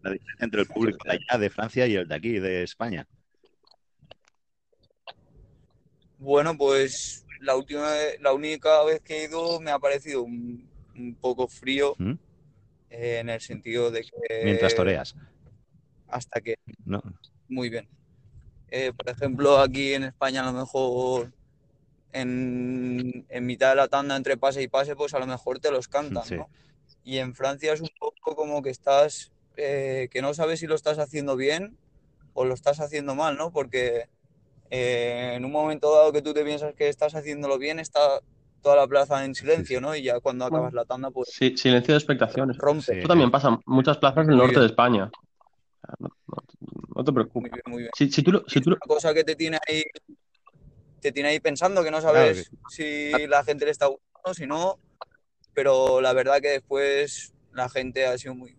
Speaker 1: La diferencia entre el público de allá, de Francia, y el de aquí, de España.
Speaker 3: Bueno, pues la última, la única vez que he ido me ha parecido un, un poco frío
Speaker 1: ¿Mm?
Speaker 3: eh, en el sentido de que
Speaker 1: Mientras toreas.
Speaker 3: hasta que
Speaker 1: No.
Speaker 3: muy bien. Eh, por ejemplo, aquí en España a lo mejor en, en mitad de la tanda entre pase y pase, pues a lo mejor te los cantan,
Speaker 1: Sí.
Speaker 3: ¿no? Y en Francia es un poco como que estás, eh, que no sabes si lo estás haciendo bien o lo estás haciendo mal, ¿no? Porque eh, en un momento dado que tú te piensas que estás haciéndolo bien, está toda la plaza en silencio, ¿no? Y ya cuando acabas la tanda, pues
Speaker 2: Sí, silencio de expectaciones.
Speaker 3: rompe.
Speaker 1: Sí.
Speaker 2: Esto también pasa en muchas plazas del norte
Speaker 3: bien.
Speaker 2: de España. O No, no- no te
Speaker 3: Muy
Speaker 2: preocupes.
Speaker 3: bien, muy bien.
Speaker 2: Si, si tú, lo- si tú lo-
Speaker 3: una cosa que te tiene ahí, te tiene ahí pensando que no sabes si la gente le está gustando, si no, pero la verdad que después la gente ha sido muy,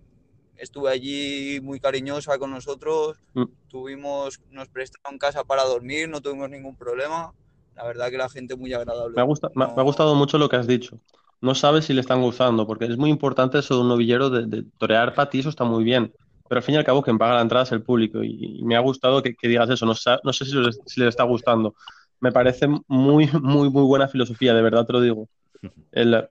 Speaker 3: estuve allí muy cariñosa con nosotros,
Speaker 2: Mm.
Speaker 3: tuvimos, nos prestaron casa para dormir, no tuvimos ningún problema, la verdad que la gente muy agradable.
Speaker 2: Me ha, gusta- me gustado mucho lo que has dicho. No sabes si le están gustando, porque es muy importante eso de un novillero de, de torear para ti, eso está muy bien. Pero al fin y al cabo, quien paga la entrada es el público. Y, y me ha gustado que, que digas eso. No, sé si les, si les está gustando. Me parece muy, muy, muy buena filosofía, de verdad te lo digo. El,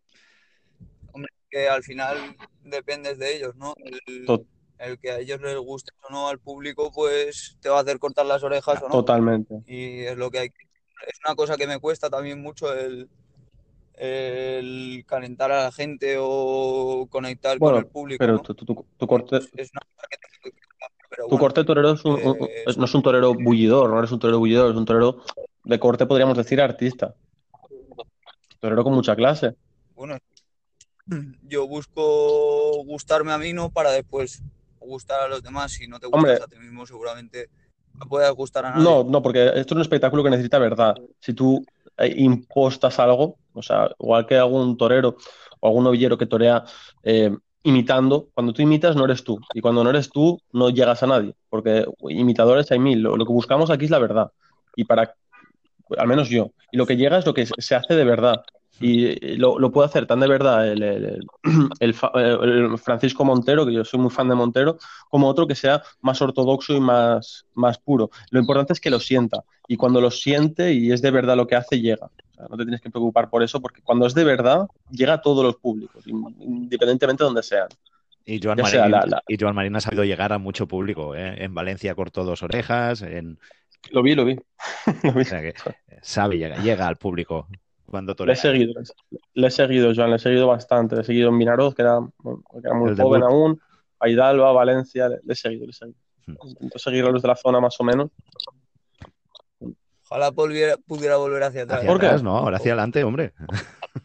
Speaker 3: que al final dependes de ellos, ¿no? El, el que a ellos les guste o no al público, pues te va a hacer cortar las orejas o no.
Speaker 2: totalmente.
Speaker 3: Y es lo que hay. que- Es una cosa que me cuesta también mucho el, el calentar a la gente o conectar
Speaker 2: Bueno,
Speaker 3: con el público.
Speaker 2: Pero
Speaker 3: ¿no?
Speaker 2: tu, tu- tu- tu corte,
Speaker 3: Es una cosa que tengo que cuidar, pero
Speaker 2: tu
Speaker 3: bueno,
Speaker 2: corte torero es un- un-
Speaker 3: eh,
Speaker 2: es- no es un torero bullidor, no eres un torero bullidor, es un torero de corte, podríamos decir, artista. Torero con mucha clase.
Speaker 3: bueno, yo busco gustarme a mí, no para después gustar a los demás. Si no te gustas
Speaker 2: Hombre.
Speaker 3: a ti mismo, seguramente no gustar a nadie.
Speaker 2: No, no, porque esto es un espectáculo que necesita verdad. Si tú eh, impostas algo, o sea, igual que algún torero o algún novillero que torea eh, imitando, cuando tú imitas no eres tú. Y cuando no eres tú, no llegas a nadie. Porque imitadores hay mil. Lo, lo que buscamos aquí es la verdad. Y para, al menos yo. Y lo que llega es lo que se hace de verdad. Y eh, lo, lo puede hacer tan de verdad el, el- el- Francisco Montero, que yo soy muy fan de Montero, como otro que sea más ortodoxo y más, más puro. Lo importante es que lo sienta. Y cuando lo siente y es de verdad lo que hace, llega. O sea, no te tienes que preocupar por eso, porque cuando es de verdad, llega a todos los públicos, in- independientemente de donde sean.
Speaker 1: Y Joan, Marín,
Speaker 2: sea la- la-
Speaker 1: y Joan Marín ha sabido llegar a mucho público. ¿eh? En Valencia cortó dos orejas. En...
Speaker 2: Lo vi, lo vi. Lo vi.
Speaker 1: O sea que sabe, llega, llega al público cuando
Speaker 2: Le he seguido, le he seguido, Joan, le he seguido bastante. Le he seguido en Vinaroz, que era, que era muy
Speaker 1: El
Speaker 2: joven
Speaker 1: debut.
Speaker 2: aún, a Hidalgo, a Valencia, le, le he seguido, le he seguido.
Speaker 1: Hmm.
Speaker 2: Intento seguir a los de la zona más o menos.
Speaker 3: Ojalá volviera- pudiera volver hacia atrás.
Speaker 1: Hacia
Speaker 2: ¿Por qué?
Speaker 1: no, ahora hacia adelante, hombre.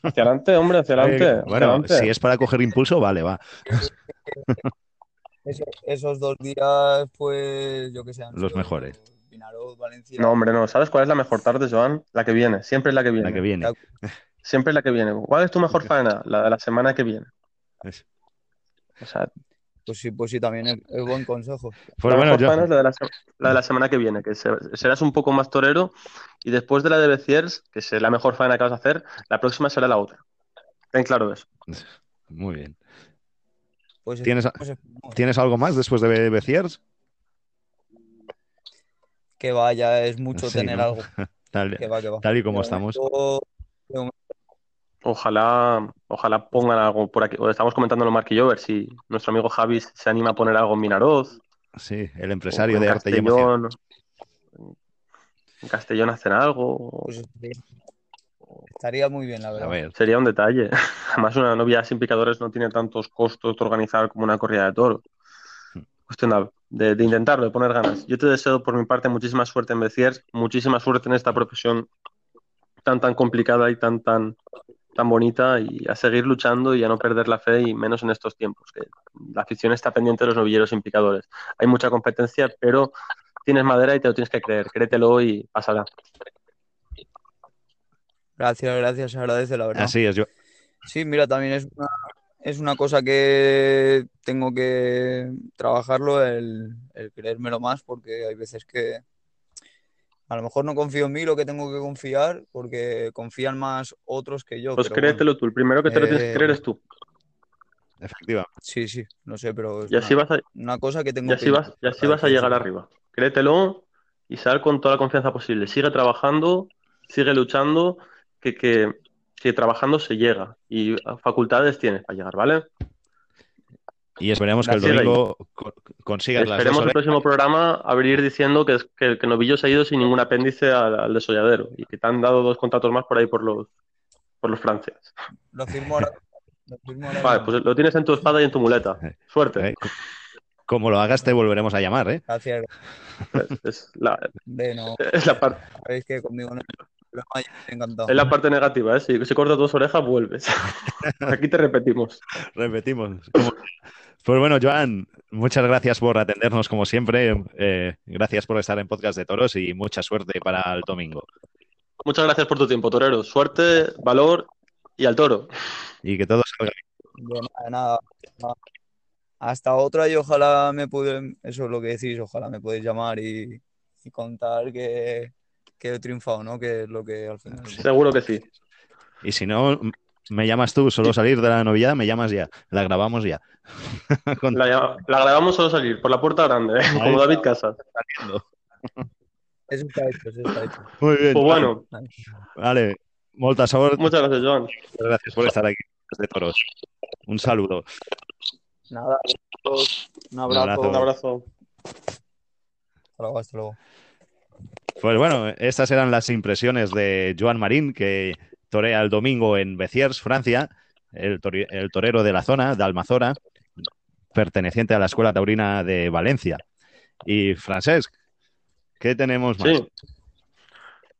Speaker 2: Hacia adelante, hombre, hacia adelante.
Speaker 1: Eh,
Speaker 2: hacia
Speaker 1: bueno,
Speaker 2: adelante.
Speaker 1: si es para coger impulso, vale, va.
Speaker 3: Eso- esos dos días, pues, yo que sé,
Speaker 1: Los mejores.
Speaker 3: Valencia.
Speaker 2: No, hombre, no. ¿Sabes cuál es la mejor tarde, Joan? La que viene. Siempre es la que viene.
Speaker 1: La que viene.
Speaker 2: Siempre es la que viene. ¿Cuál es tu mejor faena? La de la semana que viene.
Speaker 1: Es-
Speaker 2: O sea,
Speaker 3: Pues sí, pues sí, también es, es buen consejo.
Speaker 1: Pues
Speaker 2: la
Speaker 1: bueno,
Speaker 2: mejor
Speaker 1: yo-
Speaker 2: faena es la de la, se- la de la semana que viene, que se- serás un poco más torero y después de la de Beciers, que es la mejor faena que vas a hacer, la próxima será la otra. Ten claro eso.
Speaker 1: Muy bien.
Speaker 3: Pues
Speaker 1: ¿Tienes. ¿Tienes algo más después de Beciers?
Speaker 3: Que vaya, es mucho
Speaker 1: Sí,
Speaker 3: tener
Speaker 1: ¿no?
Speaker 3: algo.
Speaker 1: Tal,
Speaker 3: Que va, que va.
Speaker 1: tal y como
Speaker 3: De
Speaker 1: estamos.
Speaker 3: momento, de momento,
Speaker 2: Ojalá, ojalá pongan algo por aquí. O estamos comentándolo Mark y yo, a ver si nuestro amigo Javi se anima a poner algo en Minaroz.
Speaker 1: Sí, el empresario de arte y emoción.
Speaker 2: Castellón. En Castellón hacen algo.
Speaker 3: pues estaría, estaría muy bien, la
Speaker 1: A
Speaker 3: verdad.
Speaker 1: ver,
Speaker 2: Sería un detalle. Además, una novia sin picadores no tiene tantos costos de organizar como una corrida de toros.
Speaker 1: Hmm.
Speaker 2: Cuestión de, de- de intentarlo, de poner ganas. Yo te deseo por mi parte muchísima suerte en Beciers, muchísima suerte en esta profesión tan tan complicada y tan tan tan bonita y a seguir luchando y a no perder la fe y menos en estos tiempos, que la afición está pendiente de los novilleros sin picadores. Hay mucha competencia, pero tienes madera y te lo tienes que creer. Créetelo y pasará.
Speaker 3: Gracias, gracias, se agradece, la verdad.
Speaker 1: así es. Yo,
Speaker 3: Sí, mira, también es una, es una cosa que tengo que trabajarlo, el, el creérmelo más, porque hay veces que a lo mejor no confío en mí lo que tengo que confiar, porque confían más otros que yo.
Speaker 2: Pues créetelo tú, el primero que te lo tienes que
Speaker 3: Eh,
Speaker 2: creer es tú.
Speaker 1: Efectivamente.
Speaker 3: bueno, sí, sí, no sé, pero es
Speaker 2: Y así
Speaker 3: una,
Speaker 2: vas a,
Speaker 3: una cosa que tengo
Speaker 2: y así
Speaker 3: que
Speaker 2: vas, y así vas a llegar arriba. Créetelo y sal con toda la confianza posible. Sigue trabajando, sigue luchando, que, que, que trabajando se llega. Y facultades tienes para llegar, ¿vale?
Speaker 1: Y esperemos que el domingo co- consigas las
Speaker 2: Esperemos el próximo programa abrir diciendo que, que el que Novillo se ha ido sin ningún apéndice al, al desolladero y que te han dado dos contratos más por ahí por los, por los Francias.
Speaker 3: Lo
Speaker 2: Vale, pues lo tienes en tu espada y en tu muleta. Suerte.
Speaker 1: ¿eh? Co- Como lo hagas, te volveremos a llamar, ¿eh?
Speaker 3: Gracias.
Speaker 2: Es, es la,
Speaker 3: De no,
Speaker 2: es la parte,
Speaker 3: sabéis que conmigo no
Speaker 2: es la parte negativa, ¿eh? Si, si cortas dos orejas, vuelves. Aquí te repetimos.
Speaker 1: Repetimos. Como- Pues bueno, Joan, muchas gracias por atendernos como siempre. Eh, gracias por estar en Podcast de Toros y mucha suerte para el domingo.
Speaker 2: Muchas gracias por tu tiempo, torero. Suerte, valor y al toro.
Speaker 1: Y que todo salga
Speaker 3: De nada, de nada. Hasta otra y ojalá me pueden, eso es lo que decís, ojalá me podéis llamar y, y contar que, que he triunfado, ¿no? Que es lo que al final.
Speaker 2: Seguro que sí.
Speaker 1: Y si no, me llamas tú, solo salir de la novillada, me llamas ya. La grabamos ya.
Speaker 2: La, grabamos solo salir por la puerta grande, ¿eh? como. David Casas.
Speaker 3: Eso está hecho, eso está hecho.
Speaker 1: Muy bien.
Speaker 2: Pues bueno,
Speaker 1: Vale. Molta sort.
Speaker 2: muchas gracias, Joan.
Speaker 1: Muchas gracias por estar aquí de Toros. Un saludo.
Speaker 3: Nada, un abrazo.
Speaker 1: abrazo.
Speaker 2: Un abrazo.
Speaker 3: Hasta luego, hasta luego.
Speaker 1: Pues bueno, estas eran las impresiones de Joan Marín, que torea el domingo en Béziers, Francia, el, torero de la zona, de Almazora, perteneciente a la Escuela Taurina de Valencia. Y Francesc, ¿qué tenemos más?
Speaker 2: Sí.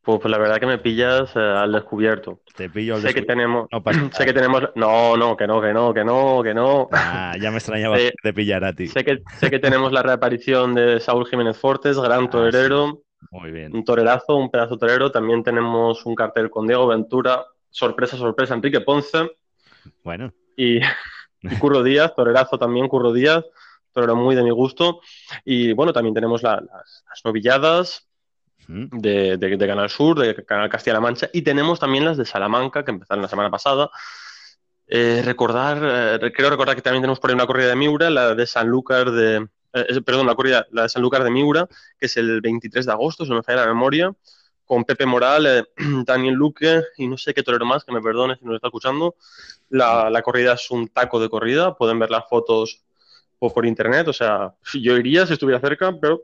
Speaker 2: Pues, pues la verdad que me pillas eh, al descubierto.
Speaker 1: Te pillo el
Speaker 2: Sé que tenemos.
Speaker 1: No pasa nada.
Speaker 2: Sé que tenemos. No, no, que no, que no, que no, que no.
Speaker 1: Ah, ya me extrañaba
Speaker 2: Eh,
Speaker 1: de pillar a ti.
Speaker 2: Sé que, sé que tenemos la reaparición de Saúl Jiménez Fortes, gran
Speaker 1: Ah,
Speaker 2: torero,
Speaker 1: Muy bien.
Speaker 2: un torerazo, un pedazo torero. También tenemos un cartel con Diego Ventura, sorpresa, sorpresa, Enrique Ponce
Speaker 1: Bueno,
Speaker 2: y, y Curro Díaz, torerazo también, Curro Díaz, torero muy de mi gusto. Y bueno, también tenemos la- las, las novilladas de, de- de Canal Sur, de Canal Castilla-La Mancha, y tenemos también las de Salamanca, que empezaron la semana pasada. Eh, recordar, eh, creo recordar que también tenemos por ahí una corrida de Miura, la de Sanlúcar de, eh, perdón, la corrida, la de Sanlúcar de Miura, que es el 23 de agosto, no me falla la memoria, con Pepe Moral, eh, Daniel Luque y no sé qué torero más, que me perdone si nos está escuchando. La, la corrida es un taco de corrida, pueden ver las fotos por, por internet, o sea, yo iría si estuviera cerca, pero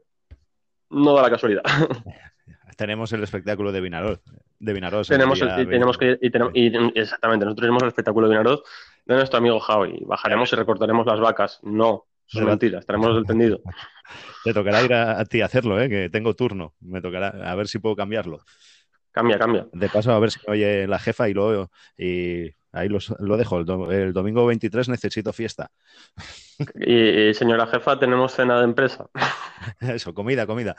Speaker 2: no da la casualidad.
Speaker 1: tenemos el espectáculo de Vinarós. De Vinarós el
Speaker 2: tenemos, el- y tenemos
Speaker 1: 20.
Speaker 2: que, y tenemos- y- exactamente, nosotros tenemos el espectáculo de Vinaroz de nuestro amigo Javi. Bajaremos y recortaremos las vacas. No, mentiras, estaremos del tendido.
Speaker 1: Te tocará ir a, a ti a hacerlo, ¿eh? que tengo turno. Me tocará a ver si puedo cambiarlo.
Speaker 2: Cambia, cambia.
Speaker 1: De paso, a ver si me oye la jefa y luego y ahí los- lo dejo. El, do- el domingo 23 necesito fiesta.
Speaker 2: Y, y, señora jefa, tenemos cena de empresa.
Speaker 1: Eso, comida, comida.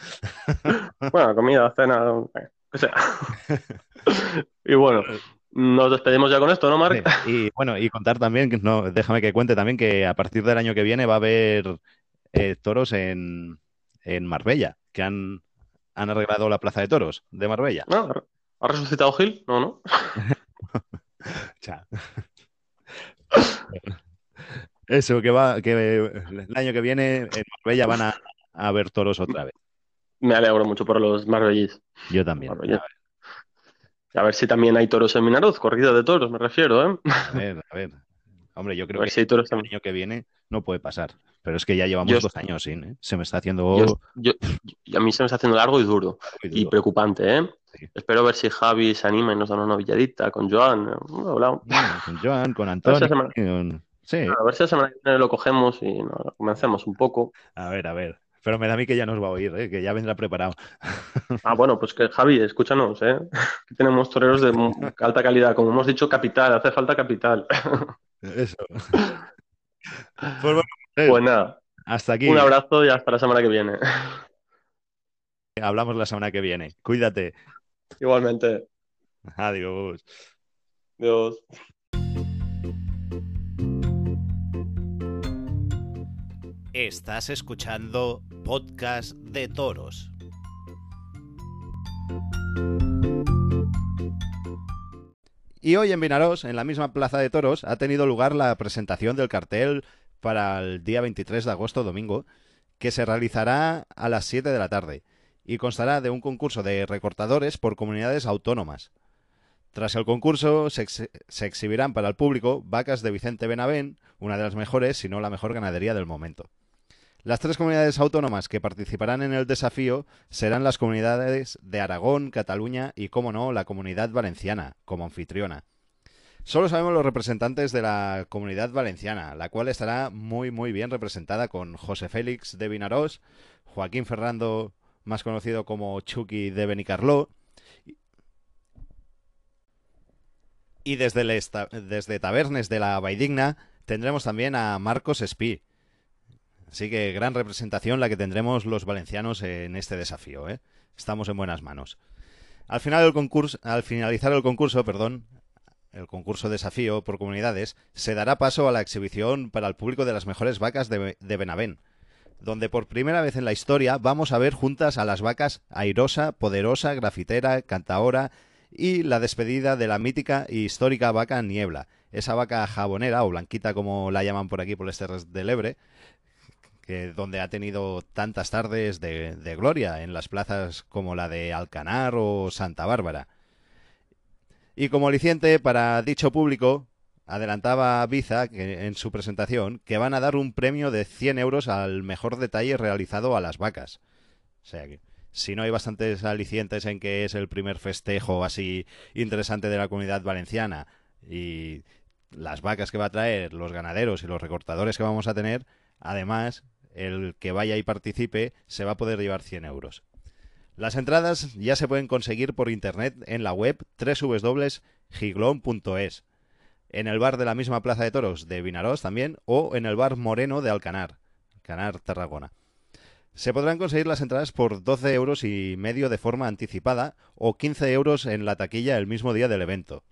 Speaker 2: Bueno, comida, cena, que sea. Y bueno, nos despedimos ya con esto, ¿no, Marc?
Speaker 1: Y bueno, y contar también, no, déjame que cuente también que a partir del año que viene va a haber eh, toros en, en Marbella, que han, han arreglado la plaza de toros de Marbella.
Speaker 2: ¿No? ¿Ha resucitado Gil? No, no.
Speaker 1: Eso, que va, que el año que viene en Marbella van a, a haber toros otra vez.
Speaker 2: Me alegro mucho por los marbellís.
Speaker 1: Yo también.
Speaker 2: Marbella. A ver si también hay toros en Minaroz, corrida de toros, me refiero, ¿eh?
Speaker 1: A ver, a ver. Hombre, yo
Speaker 2: A
Speaker 1: creo que
Speaker 2: si
Speaker 1: el
Speaker 2: también.
Speaker 1: año que viene no puede pasar. Pero es que ya llevamos
Speaker 2: Yo-
Speaker 1: dos años sin, ¿eh? Se me está haciendo
Speaker 2: Yo, a mí se me está haciendo largo y duro. Y
Speaker 1: duro.
Speaker 2: preocupante, ¿eh?
Speaker 1: Sí.
Speaker 2: Espero ver si Javi se anima y nos da una novilladita con Joan. Hablado.
Speaker 1: Bueno, con Joan, con
Speaker 2: ver si
Speaker 1: Antonio.
Speaker 2: semana-
Speaker 1: Sí,
Speaker 2: A ver si la semana que viene lo cogemos y nos comencemos un poco.
Speaker 1: a ver, a ver. Pero me da a mí que ya nos va a oír, ¿eh? que ya vendrá preparado.
Speaker 2: Ah, bueno, pues que Javi, escúchanos, ¿eh? Que tenemos toreros de alta calidad. Como hemos dicho, capital, hace falta capital.
Speaker 1: Eso. Pues bueno,
Speaker 2: Pues nada,
Speaker 1: hasta aquí.
Speaker 2: un abrazo y hasta la semana que viene.
Speaker 1: Hablamos la semana que viene. Cuídate.
Speaker 2: Igualmente.
Speaker 1: Adiós.
Speaker 2: Dios.
Speaker 4: Estás escuchando Podcast de Toros.
Speaker 1: Y hoy en Vinaros, en la misma plaza de toros, ha tenido lugar la presentación del cartel para el día 23 de agosto, domingo, que se realizará a las 7 de la tarde y constará de un concurso de recortadores por comunidades autónomas. Tras el concurso se, exhibirán para el público vacas de Vicente Benavén, una de las mejores, si no la mejor ganadería del momento. Las tres comunidades autónomas que participarán en el desafío serán las comunidades de Aragón, Cataluña y, como no, la comunidad valenciana, como anfitriona. Solo sabemos los representantes de la comunidad valenciana, la cual estará muy muy bien representada con José Félix de Vinarós, Joaquín Ferrando, más conocido como Chucky de Benicarló, y desde, desde Tabernes de la Vaidigna tendremos también a Marcos Espí. Así que gran representación la que tendremos los valencianos en este desafío. ¿eh? Estamos en buenas manos. Al, final concurso, al finalizar el concurso, perdón, el concurso desafío por comunidades, se dará paso a la exhibición para el público de las mejores vacas de, de Benavén, donde por primera vez en la historia vamos a ver juntas a las vacas Airosa, Poderosa, Grafitera, Cantaora y la despedida de la mítica y histórica vaca Niebla, esa vaca jabonera o blanquita como la llaman por aquí por este del Ebre, donde ha tenido tantas tardes de, de gloria en las plazas como la de Alcanar o Santa Bárbara. Y como aliciente para dicho público, adelantaba Biza en su presentación que van a dar un premio de 100 euros al mejor detalle realizado a las vacas. O sea que, si no hay bastantes alicientes en que es el primer festejo así interesante de la comunidad valenciana y las vacas que va a traer, los ganaderos y los recortadores que vamos a tener, además, el que vaya y participe se va a poder llevar 100 euros. Las entradas ya se pueden conseguir por internet en la web www.giglón.es, en el bar de la misma Plaza de Toros de Vinaros también, o en el bar Moreno de Alcanar, Alcanar Tarragona. Se podrán conseguir las entradas por 12 euros y medio de forma anticipada o 15 euros en la taquilla el mismo día del evento.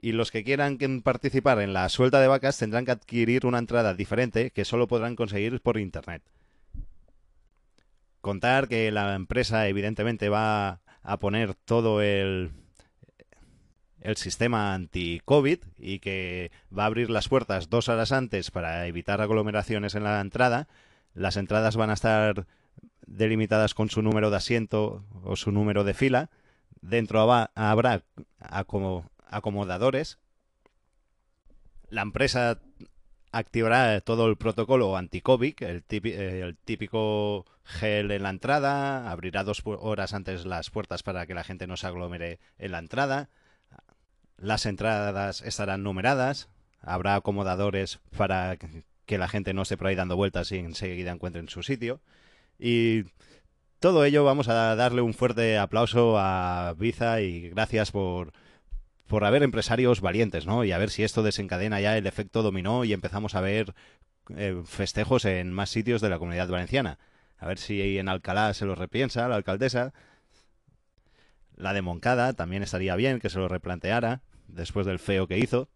Speaker 1: Y los que quieran participar en la suelta de vacas tendrán que adquirir una entrada diferente que solo podrán conseguir por internet. Contar que la empresa evidentemente va a poner todo el, el sistema anti-COVID y que va a abrir las puertas dos horas antes para evitar aglomeraciones en la entrada. Las entradas van a estar delimitadas con su número de asiento o su número de fila. Dentro habrá acomodadores. La empresa activará todo el protocolo anti-COVID, el, el, típico gel en la entrada, abrirá dos horas antes las puertas para que la gente no se aglomere en la entrada, las entradas estarán numeradas, habrá acomodadores para que la gente no esté por ahí dando vueltas y enseguida encuentren su sitio, y todo ello vamos a darle un fuerte aplauso a Biza y gracias por por haber empresarios valientes, ¿no? Y a ver si esto desencadena ya el efecto dominó y empezamos a ver eh, festejos en más sitios de la comunidad valenciana. A ver si en Alcalá se lo repiensa la alcaldesa. La de Moncada también estaría bien que se lo replanteara después del feo que hizo.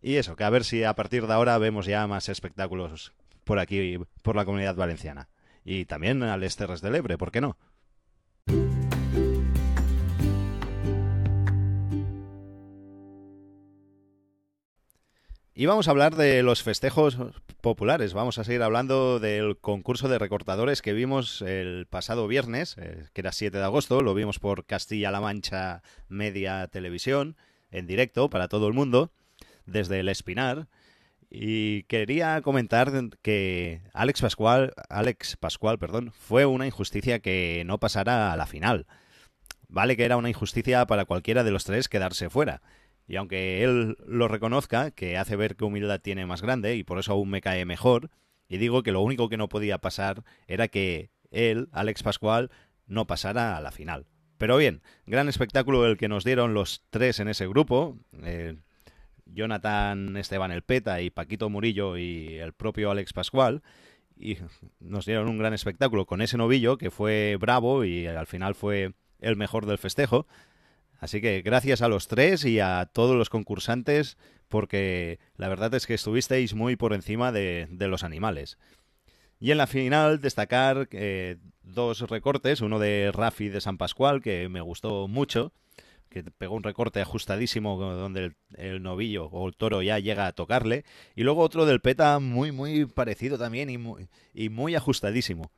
Speaker 1: Y eso, que a ver si a partir de ahora vemos ya más espectáculos por aquí, por la comunidad valenciana. Y también al Esterres del Ebre, ¿por qué no? Y vamos a hablar de los festejos populares. Vamos a seguir hablando del concurso de recortadores que vimos el pasado viernes, eh, que era 7 de agosto. Lo vimos por Castilla-La Mancha Media Televisión, en directo para todo el mundo, desde el Espinar. Y quería comentar que Alex Pascual, Alex Pascual, perdón, fue una injusticia que no pasara a la final. Vale que era una injusticia para cualquiera de los tres quedarse fuera y aunque él lo reconozca, que hace ver que humildad tiene más grande y por eso aún me cae mejor, y digo que lo único que no podía pasar era que él, Alex Pascual, no pasara a la final. Pero bien, gran espectáculo el que nos dieron los tres en ese grupo. Eh, Jonathan Esteban El Peta y Paquito Murillo y el propio Alex Pascual. Y nos dieron un gran espectáculo con ese novillo que fue bravo y al final fue el mejor del festejo. Así que gracias a los tres y a todos los concursantes, porque la verdad es que estuvisteis muy por encima de, los animales. Y en la final destacar eh, dos recortes, uno de Rafi de San Pascual, que me gustó mucho, que pegó un recorte ajustadísimo donde el, novillo o el toro ya llega a tocarle, y luego otro del Peta muy, muy parecido también y muy, y muy ajustadísimo.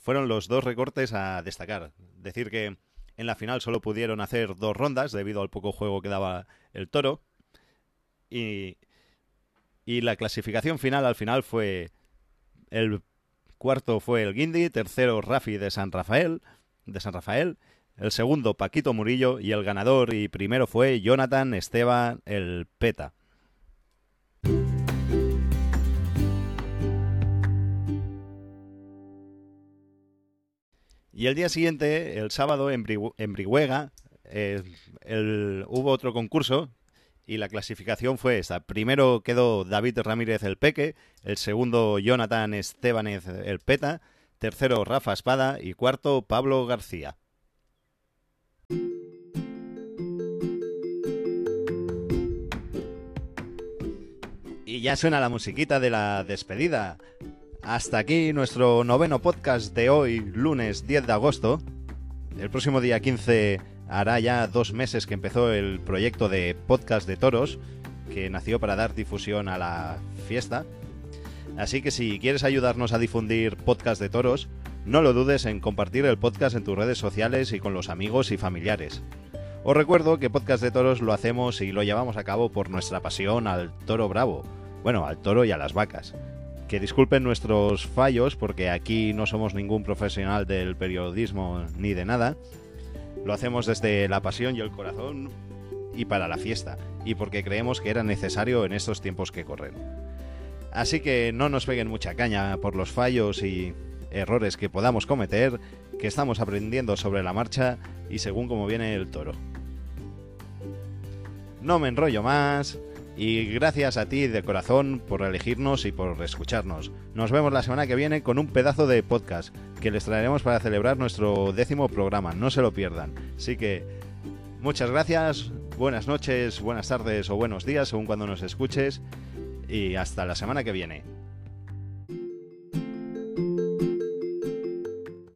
Speaker 1: Fueron los dos recortes a destacar. Decir que en la final solo pudieron hacer dos rondas debido al poco juego que daba el toro. Y, y la clasificación final al final fue el cuarto fue el Guindy, tercero Rafi de San Rafael, de San Rafael, el segundo Paquito Murillo y el ganador y primero fue Jonathan Esteban el Peta. Y el día siguiente, el sábado, en, Brihuega, eh, hubo otro concurso y la clasificación fue esta. Primero quedó David Ramírez el Peque, el segundo Jonathan Estebanez el Peta, tercero Rafa Espada y cuarto Pablo García. Y ya suena la musiquita de la despedida. Hasta aquí nuestro noveno podcast de hoy, lunes 10 de agosto. El próximo día 15 hará ya dos meses que empezó el proyecto de podcast de toros, que nació para dar difusión a la fiesta. Así que si quieres ayudarnos a difundir podcast de toros, no lo dudes en compartir el podcast en tus redes sociales y con los amigos y familiares. Os recuerdo que Podcast de Toros lo hacemos y lo llevamos a cabo por nuestra pasión al toro bravo, bueno, al toro y a las vacas. Que disculpen nuestros fallos porque aquí no somos ningún profesional del periodismo ni de nada, lo hacemos desde la pasión y el corazón y para la fiesta, y porque creemos que era necesario en estos tiempos que corren. Así que no nos peguen mucha caña por los fallos y errores que podamos cometer, que estamos aprendiendo sobre la marcha y según cómo viene el toro. No me enrollo más, y gracias a ti de corazón por elegirnos y por escucharnos. Nos vemos la semana que viene con un pedazo de podcast que les traeremos para celebrar nuestro décimo programa. No se lo pierdan. Así que muchas gracias, buenas noches, buenas tardes o buenos días según cuando nos escuches y hasta la semana que viene.